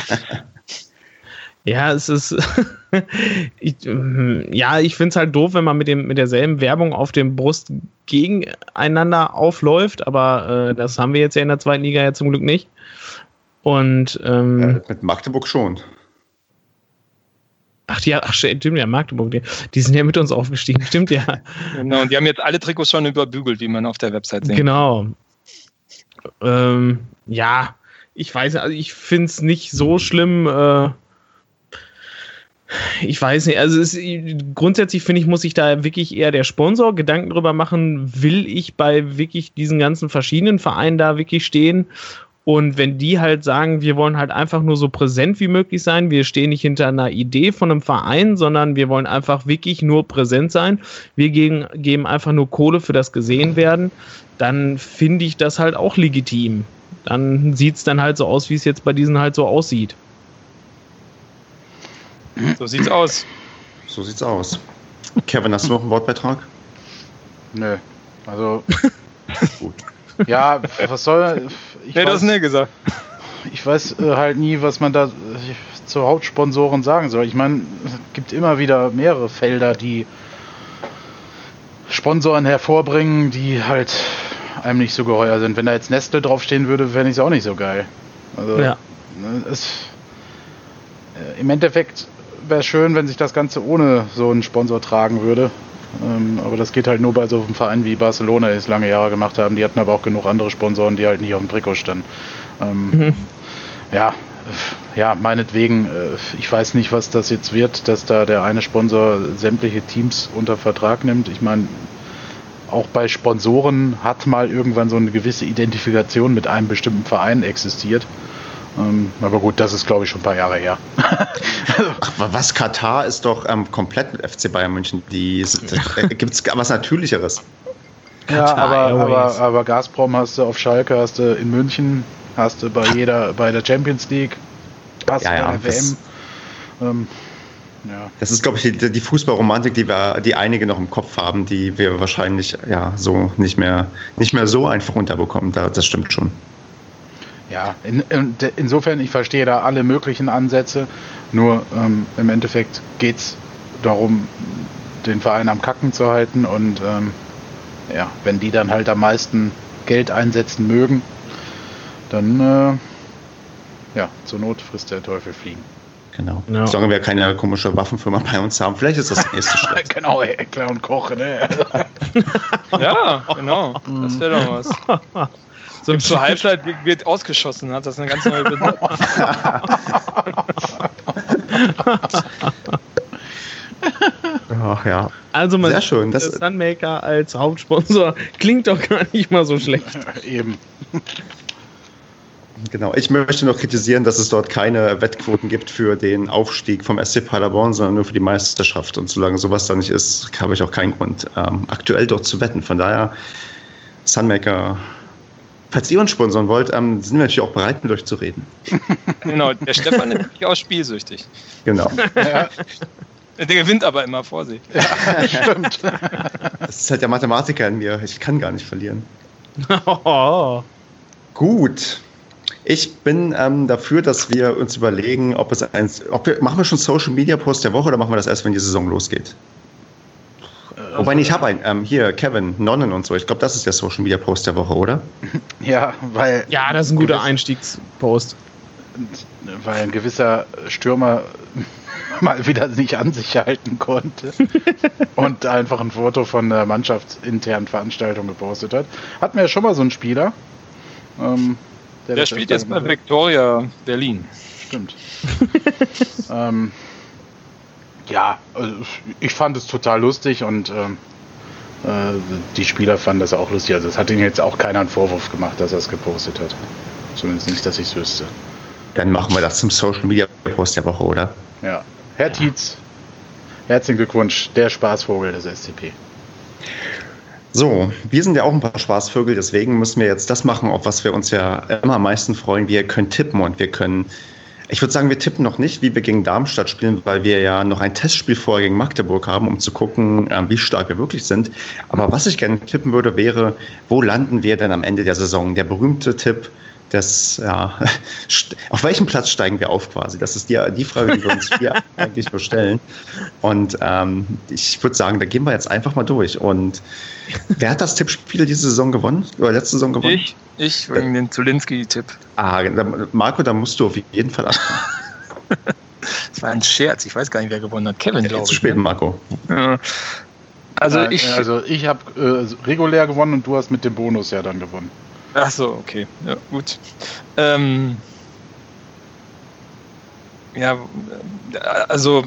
Speaker 3: Ja, es ist. ich, ja, ich finde es halt doof, wenn man mit, dem, mit derselben Werbung auf dem Brust gegeneinander aufläuft, aber äh, das haben wir jetzt ja in der zweiten Liga ja zum Glück nicht. Und ähm, ja,
Speaker 1: mit Magdeburg schon.
Speaker 3: Ach ja, ach stimmt ja, Magdeburg, die, die, sind ja mit uns aufgestiegen, stimmt ja.
Speaker 2: Genau, und die haben jetzt alle Trikots schon überbügelt, wie man auf der Website sieht.
Speaker 3: Genau. Ähm, ja, ich weiß, also ich finde es nicht so schlimm. Äh, ich weiß nicht, also es, grundsätzlich finde ich, muss sich da wirklich eher der Sponsor Gedanken drüber machen, will ich bei wirklich diesen ganzen verschiedenen Vereinen da wirklich stehen? Und wenn die halt sagen, wir wollen halt einfach nur so präsent wie möglich sein, wir stehen nicht hinter einer Idee von einem Verein, sondern wir wollen einfach wirklich nur präsent sein, wir geben, geben einfach nur Kohle für das gesehen werden, dann finde ich das halt auch legitim dann sieht es dann halt so aus, wie es jetzt bei diesen halt so aussieht.
Speaker 2: So sieht's aus.
Speaker 1: So sieht's aus. Kevin, hast du noch einen Wortbeitrag?
Speaker 4: Nö. Also. Gut. Ja, was soll.
Speaker 2: Ich nee, weiß, das nicht gesagt.
Speaker 4: Ich weiß äh, halt nie, was man da äh, zu Hauptsponsoren sagen soll. Ich meine, es gibt immer wieder mehrere Felder, die Sponsoren hervorbringen, die halt einem nicht so geheuer sind. Wenn da jetzt Nestle draufstehen würde, fände ich es auch nicht so geil. Also, ja. Ne, es, äh, Im Endeffekt wäre es schön, wenn sich das Ganze ohne so einen Sponsor tragen würde. Ähm, aber das geht halt nur bei so einem Verein wie Barcelona, die es lange Jahre gemacht haben. Die hatten aber auch genug andere Sponsoren, die halt nicht auf dem Trikot standen. Ähm, mhm. Ja, ja, meinetwegen, äh, ich weiß nicht, was das jetzt wird, dass da der eine Sponsor sämtliche Teams unter Vertrag nimmt. Ich meine, auch bei Sponsoren hat mal irgendwann so eine gewisse Identifikation mit einem bestimmten Verein existiert. Ähm, aber gut, das ist glaube ich schon ein paar Jahre her.
Speaker 1: Ach, was Katar ist doch ähm, komplett mit FC Bayern München. Die äh, gibt es was Natürlicheres.
Speaker 4: Ja, aber, aber, aber Gazprom hast du auf Schalke, hast du in München, hast du bei jeder, bei der Champions League, hast ja, ja, bei der WM. Ähm,
Speaker 1: ja. Das ist, glaube ich, die, die Fußballromantik, die wir, die einige noch im Kopf haben, die wir wahrscheinlich ja so nicht mehr, nicht mehr so einfach unterbekommen. Das stimmt schon.
Speaker 4: Ja, in, in, insofern, ich verstehe da alle möglichen Ansätze, nur ähm, im Endeffekt geht es darum, den Verein am Kacken zu halten und ähm, ja, wenn die dann halt am meisten Geld einsetzen mögen, dann äh, ja, zur Not frisst der Teufel fliegen.
Speaker 1: Genau. No. Solange wir keine komische Waffenfirma bei uns haben, vielleicht ist das der nächste Schritt.
Speaker 4: genau, Eckler und Koch, ne?
Speaker 2: ja, genau. Das wäre doch was. So zur Halbzeit wird ausgeschossen, hat das eine ganz neue Bedeutung.
Speaker 3: Ach ja. Also man Sehr schön. Das Sunmaker als Hauptsponsor klingt doch gar nicht mal so schlecht.
Speaker 4: Eben.
Speaker 1: Genau, ich möchte noch kritisieren, dass es dort keine Wettquoten gibt für den Aufstieg vom SC Paderborn, sondern nur für die Meisterschaft. Und solange sowas da nicht ist, habe ich auch keinen Grund, ähm, aktuell dort zu wetten. Von daher, Sunmaker, falls ihr uns sponsern wollt, ähm, sind wir natürlich auch bereit, mit euch zu reden.
Speaker 2: Genau, der Stefan ist nämlich auch spielsüchtig.
Speaker 1: Genau. Ja.
Speaker 2: Der gewinnt aber immer, Vorsicht.
Speaker 1: Ja, stimmt. Das ist halt der Mathematiker in mir. Ich kann gar nicht verlieren. Oh. Gut. Ich bin ähm, dafür, dass wir uns überlegen, ob es eins, ob wir, machen wir schon Social Media Post der Woche oder machen wir das erst, wenn die Saison losgeht? Äh, Wobei, ich habe einen, ähm, hier, Kevin, Nonnen und so. Ich glaube, das ist der Social Media Post der Woche, oder?
Speaker 4: Ja, weil.
Speaker 3: Ja, das ist ein guter Einstiegspost.
Speaker 4: Weil ein gewisser Stürmer mal wieder nicht an sich halten konnte und einfach ein Foto von der mannschaftsinternen Veranstaltung gepostet hat. Hatten wir ja schon mal so einen Spieler.
Speaker 2: Ähm, der, der spielt jetzt bei Victoria Berlin.
Speaker 4: Stimmt. ähm, ja, also ich fand es total lustig und ähm, äh, die Spieler fanden das auch lustig. Also es hat ihnen jetzt auch keiner einen Vorwurf gemacht, dass er es gepostet hat. Zumindest nicht, dass ich es wüsste.
Speaker 1: Dann machen wir das zum Social Media Post der Woche, oder?
Speaker 4: Ja. Herr ja. Tietz, herzlichen Glückwunsch, der Spaßvogel des SCP.
Speaker 1: So, wir sind ja auch ein paar Spaßvögel, deswegen müssen wir jetzt das machen, auf was wir uns ja immer am meisten freuen. Wir können tippen und wir können, ich würde sagen, wir tippen noch nicht, wie wir gegen Darmstadt spielen, weil wir ja noch ein Testspiel vorher gegen Magdeburg haben, um zu gucken, äh, wie stark wir wirklich sind. Aber was ich gerne tippen würde, wäre, wo landen wir denn am Ende der Saison? Der berühmte Tipp, das, ja, auf welchem Platz steigen wir auf quasi? Das ist die, die Frage, die wir uns hier eigentlich bestellen. Und ähm, ich würde sagen, da gehen wir jetzt einfach mal durch. Und wer hat das Tippspiel diese Saison gewonnen? Oder letzte Saison gewonnen?
Speaker 2: Ich, ich wegen den Zulinski-Tipp.
Speaker 1: Ah, Marco, da musst du auf jeden Fall
Speaker 2: achten. das war ein Scherz. Ich weiß gar nicht, wer gewonnen hat. Kevin,
Speaker 1: glaube ich. Zu spät, ne? Marco.
Speaker 4: Ja. Also ich, also ich habe äh, regulär gewonnen und du hast mit dem Bonus ja dann gewonnen.
Speaker 2: Ach so, okay. Ja, gut. Ähm, ja, also,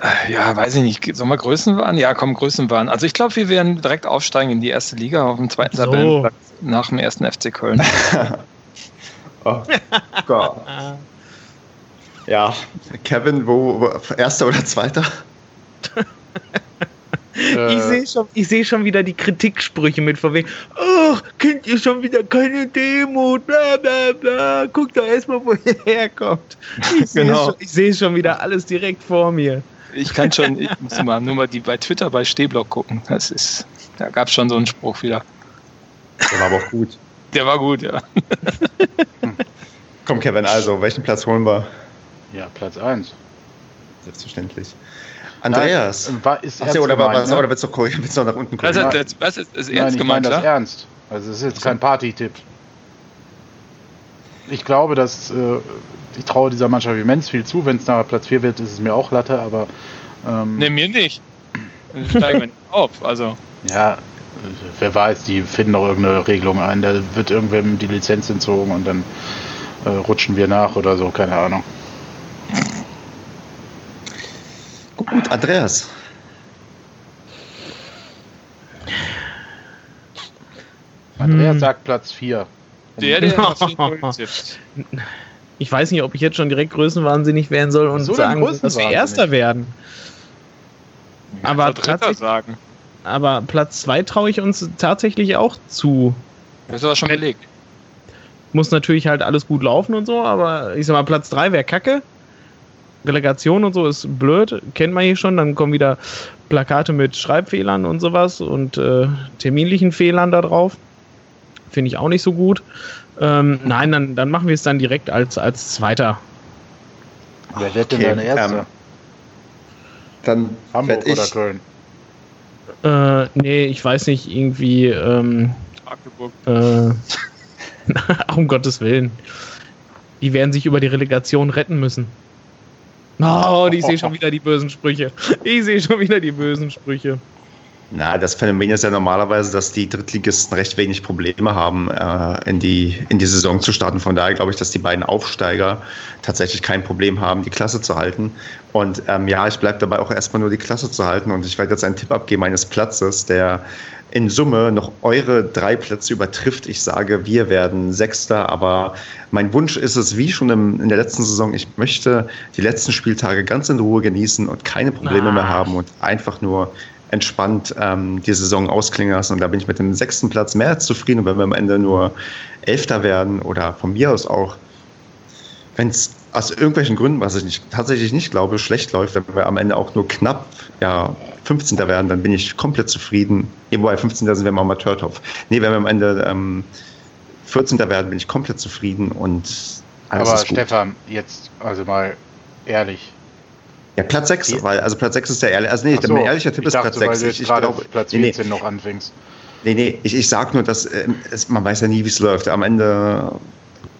Speaker 2: äh, ja, weiß ich nicht. Sollen wir Größenwahn? Ja, komm, Größenwahn. Also ich glaube, wir werden direkt aufsteigen in die erste Liga auf dem zweiten so. Tabellenplatz nach dem ersten FC Köln.
Speaker 1: oh Gott. Ja, Kevin, wo, wo erster oder zweiter?
Speaker 3: ich sehe schon, seh schon wieder die Kritiksprüche mit von wegen, ach, kennt ihr schon wieder keine Demut, bla bla bla, guckt doch erstmal, wo ihr herkommt. Ich sehe genau. schon, seh schon wieder alles direkt vor mir.
Speaker 2: Ich kann schon, ich muss mal nur mal die bei Twitter bei Stehblock gucken. Das ist, da gab es schon so einen Spruch wieder.
Speaker 1: Der war aber auch gut.
Speaker 2: Der war gut, ja.
Speaker 1: Komm, Kevin, also, welchen Platz holen wir?
Speaker 4: Ja, Platz 1.
Speaker 1: Selbstverständlich. Andreas.
Speaker 4: Nein, war, ist
Speaker 1: Achso, oder, was, ne? oder willst du noch, willst du noch nach unten
Speaker 2: gucken? Was ist, was ist, ist ernst
Speaker 4: Nein, ich meine das ernst. Also es ist jetzt kein Party-Tipp. Ich glaube, dass äh, ich traue dieser Mannschaft immens viel zu. Wenn es nachher Platz 4 wird, ist es mir auch Latte, aber.
Speaker 2: Ähm, ne, mir nicht. steigen wir nicht auf. Also.
Speaker 4: Ja, wer weiß, die finden noch irgendeine Regelung ein. Da wird irgendwem die Lizenz entzogen und dann äh, rutschen wir nach oder so, keine Ahnung.
Speaker 1: Gut, Andreas.
Speaker 4: Andreas
Speaker 3: Hm.
Speaker 4: sagt Platz 4.
Speaker 2: Der, der.
Speaker 3: Ich weiß nicht, ob ich jetzt schon direkt größenwahnsinnig werden soll und
Speaker 4: denn
Speaker 3: sagen, dass wir? Erster werden. Aber tatsächlich-
Speaker 2: sagen.
Speaker 3: Aber Platz 2 traue ich uns tatsächlich auch zu.
Speaker 2: Das ist aber schon belegt.
Speaker 3: Muss natürlich halt alles gut laufen und so, aber ich sag mal, Platz 3 wäre kacke. Relegation und so ist blöd, kennt man hier schon. Dann kommen wieder Plakate mit Schreibfehlern und sowas und äh, terminlichen Fehlern da drauf. Finde ich auch nicht so gut. Ähm, nein, dann, dann machen wir es dann direkt als, als Zweiter.
Speaker 4: Wer wird denn
Speaker 1: Okay,
Speaker 4: dein Erster?
Speaker 1: ähm, Dann
Speaker 4: Hamburg oder
Speaker 1: ich,
Speaker 4: Köln?
Speaker 3: Äh, nee, ich weiß nicht, irgendwie, ähm,
Speaker 2: Magdeburg.
Speaker 3: äh, um Gottes Willen. Die werden sich über die Relegation retten müssen. Oh, ich sehe schon wieder die bösen Sprüche. Ich sehe schon wieder die bösen Sprüche.
Speaker 1: Na, das Phänomen ist ja normalerweise, dass die Drittligisten recht wenig Probleme haben, äh, in, die, in die Saison zu starten. Von daher glaube ich, dass die beiden Aufsteiger tatsächlich kein Problem haben, die Klasse zu halten. Und ähm, ja, ich bleibe dabei auch erstmal nur die Klasse zu halten. Und ich werde jetzt einen Tipp abgeben eines Platzes, der in Summe noch eure drei Plätze übertrifft. Ich sage, wir werden Sechster, aber mein Wunsch ist es, wie schon im, in der letzten Saison, ich möchte die letzten Spieltage ganz in Ruhe genießen und keine Probleme
Speaker 3: Ah.
Speaker 1: mehr haben und einfach nur entspannt ähm, die Saison ausklingen lassen. Und da bin ich mit dem sechsten Platz mehr als zufrieden. Und wenn wir am Ende nur Elfter werden oder von mir aus auch, wenn es aus irgendwelchen Gründen, was ich nicht, tatsächlich nicht glaube, schlecht läuft, wenn wir am Ende auch nur knapp ja, 15. werden, dann bin ich komplett zufrieden. Irgendwo bei 15. sind wir im Amateurtopf. Nee, wenn wir am Ende ähm, 14. werden, bin ich komplett zufrieden und alles
Speaker 4: Aber
Speaker 1: ist gut.
Speaker 4: Stefan, jetzt also mal ehrlich.
Speaker 1: Ja, Platz 6,
Speaker 4: Ja.
Speaker 1: weil, also Platz 6 ist der ehrliche, also nee,
Speaker 4: so,
Speaker 1: mein ehrlicher Tipp ist
Speaker 4: dachte,
Speaker 1: Platz
Speaker 4: weil
Speaker 1: 6.
Speaker 4: du jetzt
Speaker 1: Ich, ich glaube,
Speaker 4: Platz
Speaker 1: nee, nee,
Speaker 4: 14 noch anfängst.
Speaker 1: Nee, nee, ich, ich sag nur, dass äh, es, man weiß ja nie, wie es läuft. Am Ende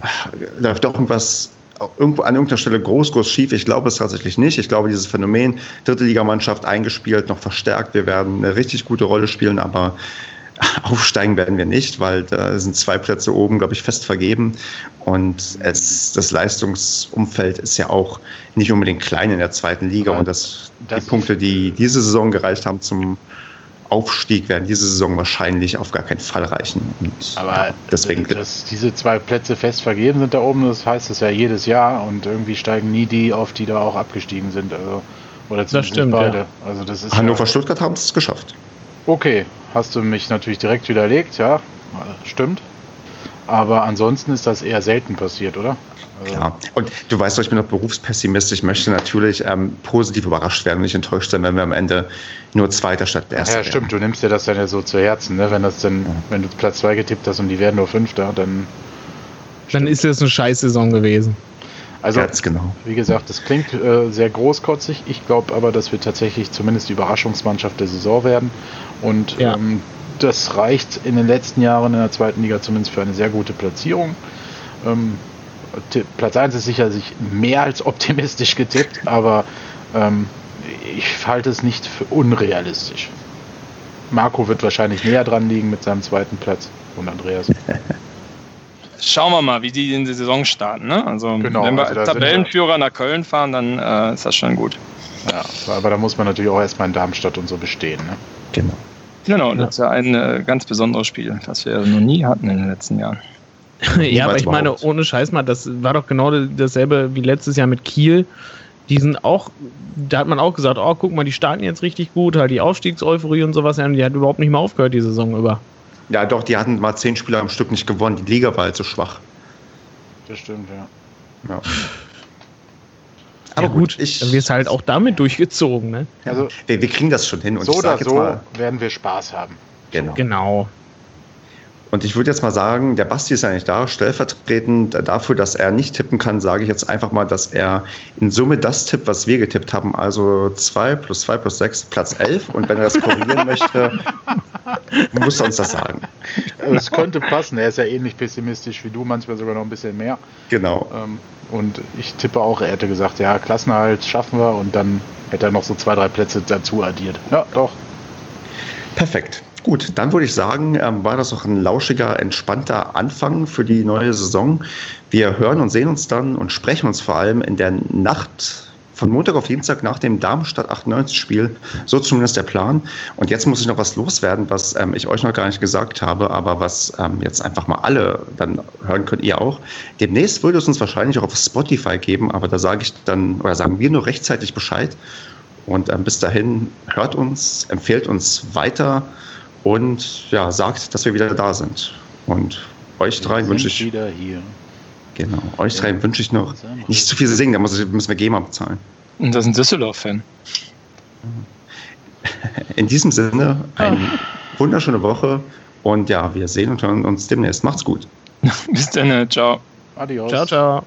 Speaker 1: äh, läuft doch irgendwas irgendwo an irgendeiner Stelle groß, groß schief. Ich glaube es tatsächlich nicht. Ich glaube, dieses Phänomen, dritte Ligamannschaft eingespielt, noch verstärkt. Wir werden eine richtig gute Rolle spielen, aber aufsteigen werden wir nicht, weil da sind zwei Plätze oben, glaube ich, fest vergeben. Und es, das Leistungsumfeld ist ja auch nicht unbedingt klein in der zweiten Liga.
Speaker 4: Aber
Speaker 1: Und das,
Speaker 4: das-
Speaker 1: die Punkte, die diese Saison gereicht haben zum Aufstieg, werden diese Saison wahrscheinlich auf gar keinen Fall reichen. Und
Speaker 4: Aber
Speaker 1: deswegen
Speaker 4: dass diese zwei Plätze fest vergeben sind da oben, das heißt es ja jedes Jahr und irgendwie steigen nie die auf, die da auch abgestiegen sind. Also, oder zumindest
Speaker 3: stimmt,
Speaker 4: beide.
Speaker 3: ja.
Speaker 4: Also das ist
Speaker 1: Hannover,
Speaker 4: ja,
Speaker 1: Stuttgart haben es geschafft.
Speaker 4: Okay, hast du mich natürlich direkt widerlegt, ja, stimmt. Aber ansonsten ist das eher selten passiert, oder? Also,
Speaker 1: Klar. Und du weißt doch, ich bin doch Berufspessimist. Ich möchte natürlich ähm, positiv überrascht werden und nicht enttäuscht sein, wenn wir am Ende nur Zweiter statt
Speaker 4: Ja,
Speaker 1: Erster
Speaker 4: ja, stimmt, du nimmst dir das dann ja so zu Herzen, ne? Wenn das denn, wenn du Platz 2 getippt hast und die werden nur Fünfter, dann.
Speaker 3: Dann ist das eine Scheißsaison gewesen.
Speaker 4: Also,
Speaker 1: Ganz genau.
Speaker 4: wie gesagt, das klingt äh, sehr großkotzig. Ich glaube aber, dass wir tatsächlich zumindest die Überraschungsmannschaft der Saison werden. Und
Speaker 3: Ja.
Speaker 4: ähm, das reicht in den letzten Jahren in der zweiten Liga zumindest für eine sehr gute Platzierung. Ähm, Platz 1 ist sicherlich mehr als optimistisch getippt, aber ähm, ich halte es nicht für unrealistisch. Marco wird wahrscheinlich näher dran liegen mit seinem zweiten Platz und Andreas.
Speaker 2: Schauen wir mal, wie die in die Saison starten. Ne? Also,
Speaker 4: Genau,
Speaker 2: wenn wir
Speaker 4: also
Speaker 2: als Tabellenführer nach Köln fahren, dann äh, ist das schon gut.
Speaker 4: Ja, aber da muss man natürlich auch erstmal in Darmstadt und so bestehen. Ne?
Speaker 1: genau.
Speaker 2: Genau, das ist ja ein äh, ganz besonderes Spiel, das wir noch nie hatten in den letzten Jahren.
Speaker 3: ja, aber ich meine, ohne Scheiß mal, das war doch genau dasselbe wie letztes Jahr mit Kiel. Die sind auch, da hat man auch gesagt, oh, guck mal, die starten jetzt richtig gut, halt die Aufstiegseuphorie und sowas, ja, und die hat überhaupt nicht mehr aufgehört die Saison über.
Speaker 1: Ja, doch, die hatten mal zehn Spieler am Stück nicht gewonnen. Die Liga war halt so schwach.
Speaker 4: Das stimmt, ja.
Speaker 1: Ja.
Speaker 3: Aber gut,
Speaker 1: ich,
Speaker 3: dann wirst halt auch damit durchgezogen, ne?
Speaker 4: Also
Speaker 1: wir, wir kriegen das schon hin. Und
Speaker 4: so
Speaker 1: ich
Speaker 4: oder
Speaker 1: sag jetzt
Speaker 4: so
Speaker 1: mal,
Speaker 4: werden wir Spaß haben.
Speaker 1: genau.
Speaker 3: Genau.
Speaker 1: Und ich würde jetzt mal sagen, der Basti ist ja nicht da, stellvertretend dafür, dass er nicht tippen kann, sage ich jetzt einfach mal, dass er in Summe das tippt, was wir getippt haben, also 2 plus 2 plus 6, Platz 11. Und wenn er das korrigieren möchte, muss er uns das sagen.
Speaker 4: Es könnte passen. Er ist ja ähnlich pessimistisch wie du, manchmal sogar noch ein bisschen mehr.
Speaker 1: Genau.
Speaker 4: Ähm, Und ich tippe auch, er hätte gesagt, ja, Klassenerhalt schaffen wir und dann hätte er noch so zwei, drei Plätze dazu addiert. Ja, doch,
Speaker 1: Perfekt. Gut, dann würde ich sagen, ähm, war das auch ein lauschiger, entspannter Anfang für die neue Saison. Wir hören und sehen uns dann und sprechen uns vor allem in der Nacht von Montag auf Dienstag nach dem Darmstadt 98-Spiel. So zumindest der Plan. Und jetzt muss ich noch was loswerden, was ähm, ich euch noch gar nicht gesagt habe, aber was ähm, jetzt einfach mal alle dann hören könnt, ihr auch. Demnächst würde es uns wahrscheinlich auch auf Spotify geben, aber da sage ich dann, oder sagen wir nur rechtzeitig Bescheid. Und ähm, bis dahin hört uns, empfehlt uns weiter und ja, sagt, dass wir wieder da sind. Und euch drei wünsche ich.
Speaker 4: wieder hier.
Speaker 1: Genau. Euch drei wünsche ich noch nicht zu viel singen, da muss ich, müssen wir GEMA bezahlen.
Speaker 2: Und das ist ein Düsseldorf-Fan.
Speaker 1: In diesem Sinne, eine wunderschöne Woche und ja, wir sehen und hören uns demnächst. Macht's gut.
Speaker 2: Bis dann, ciao.
Speaker 4: Adios.
Speaker 3: Ciao, ciao.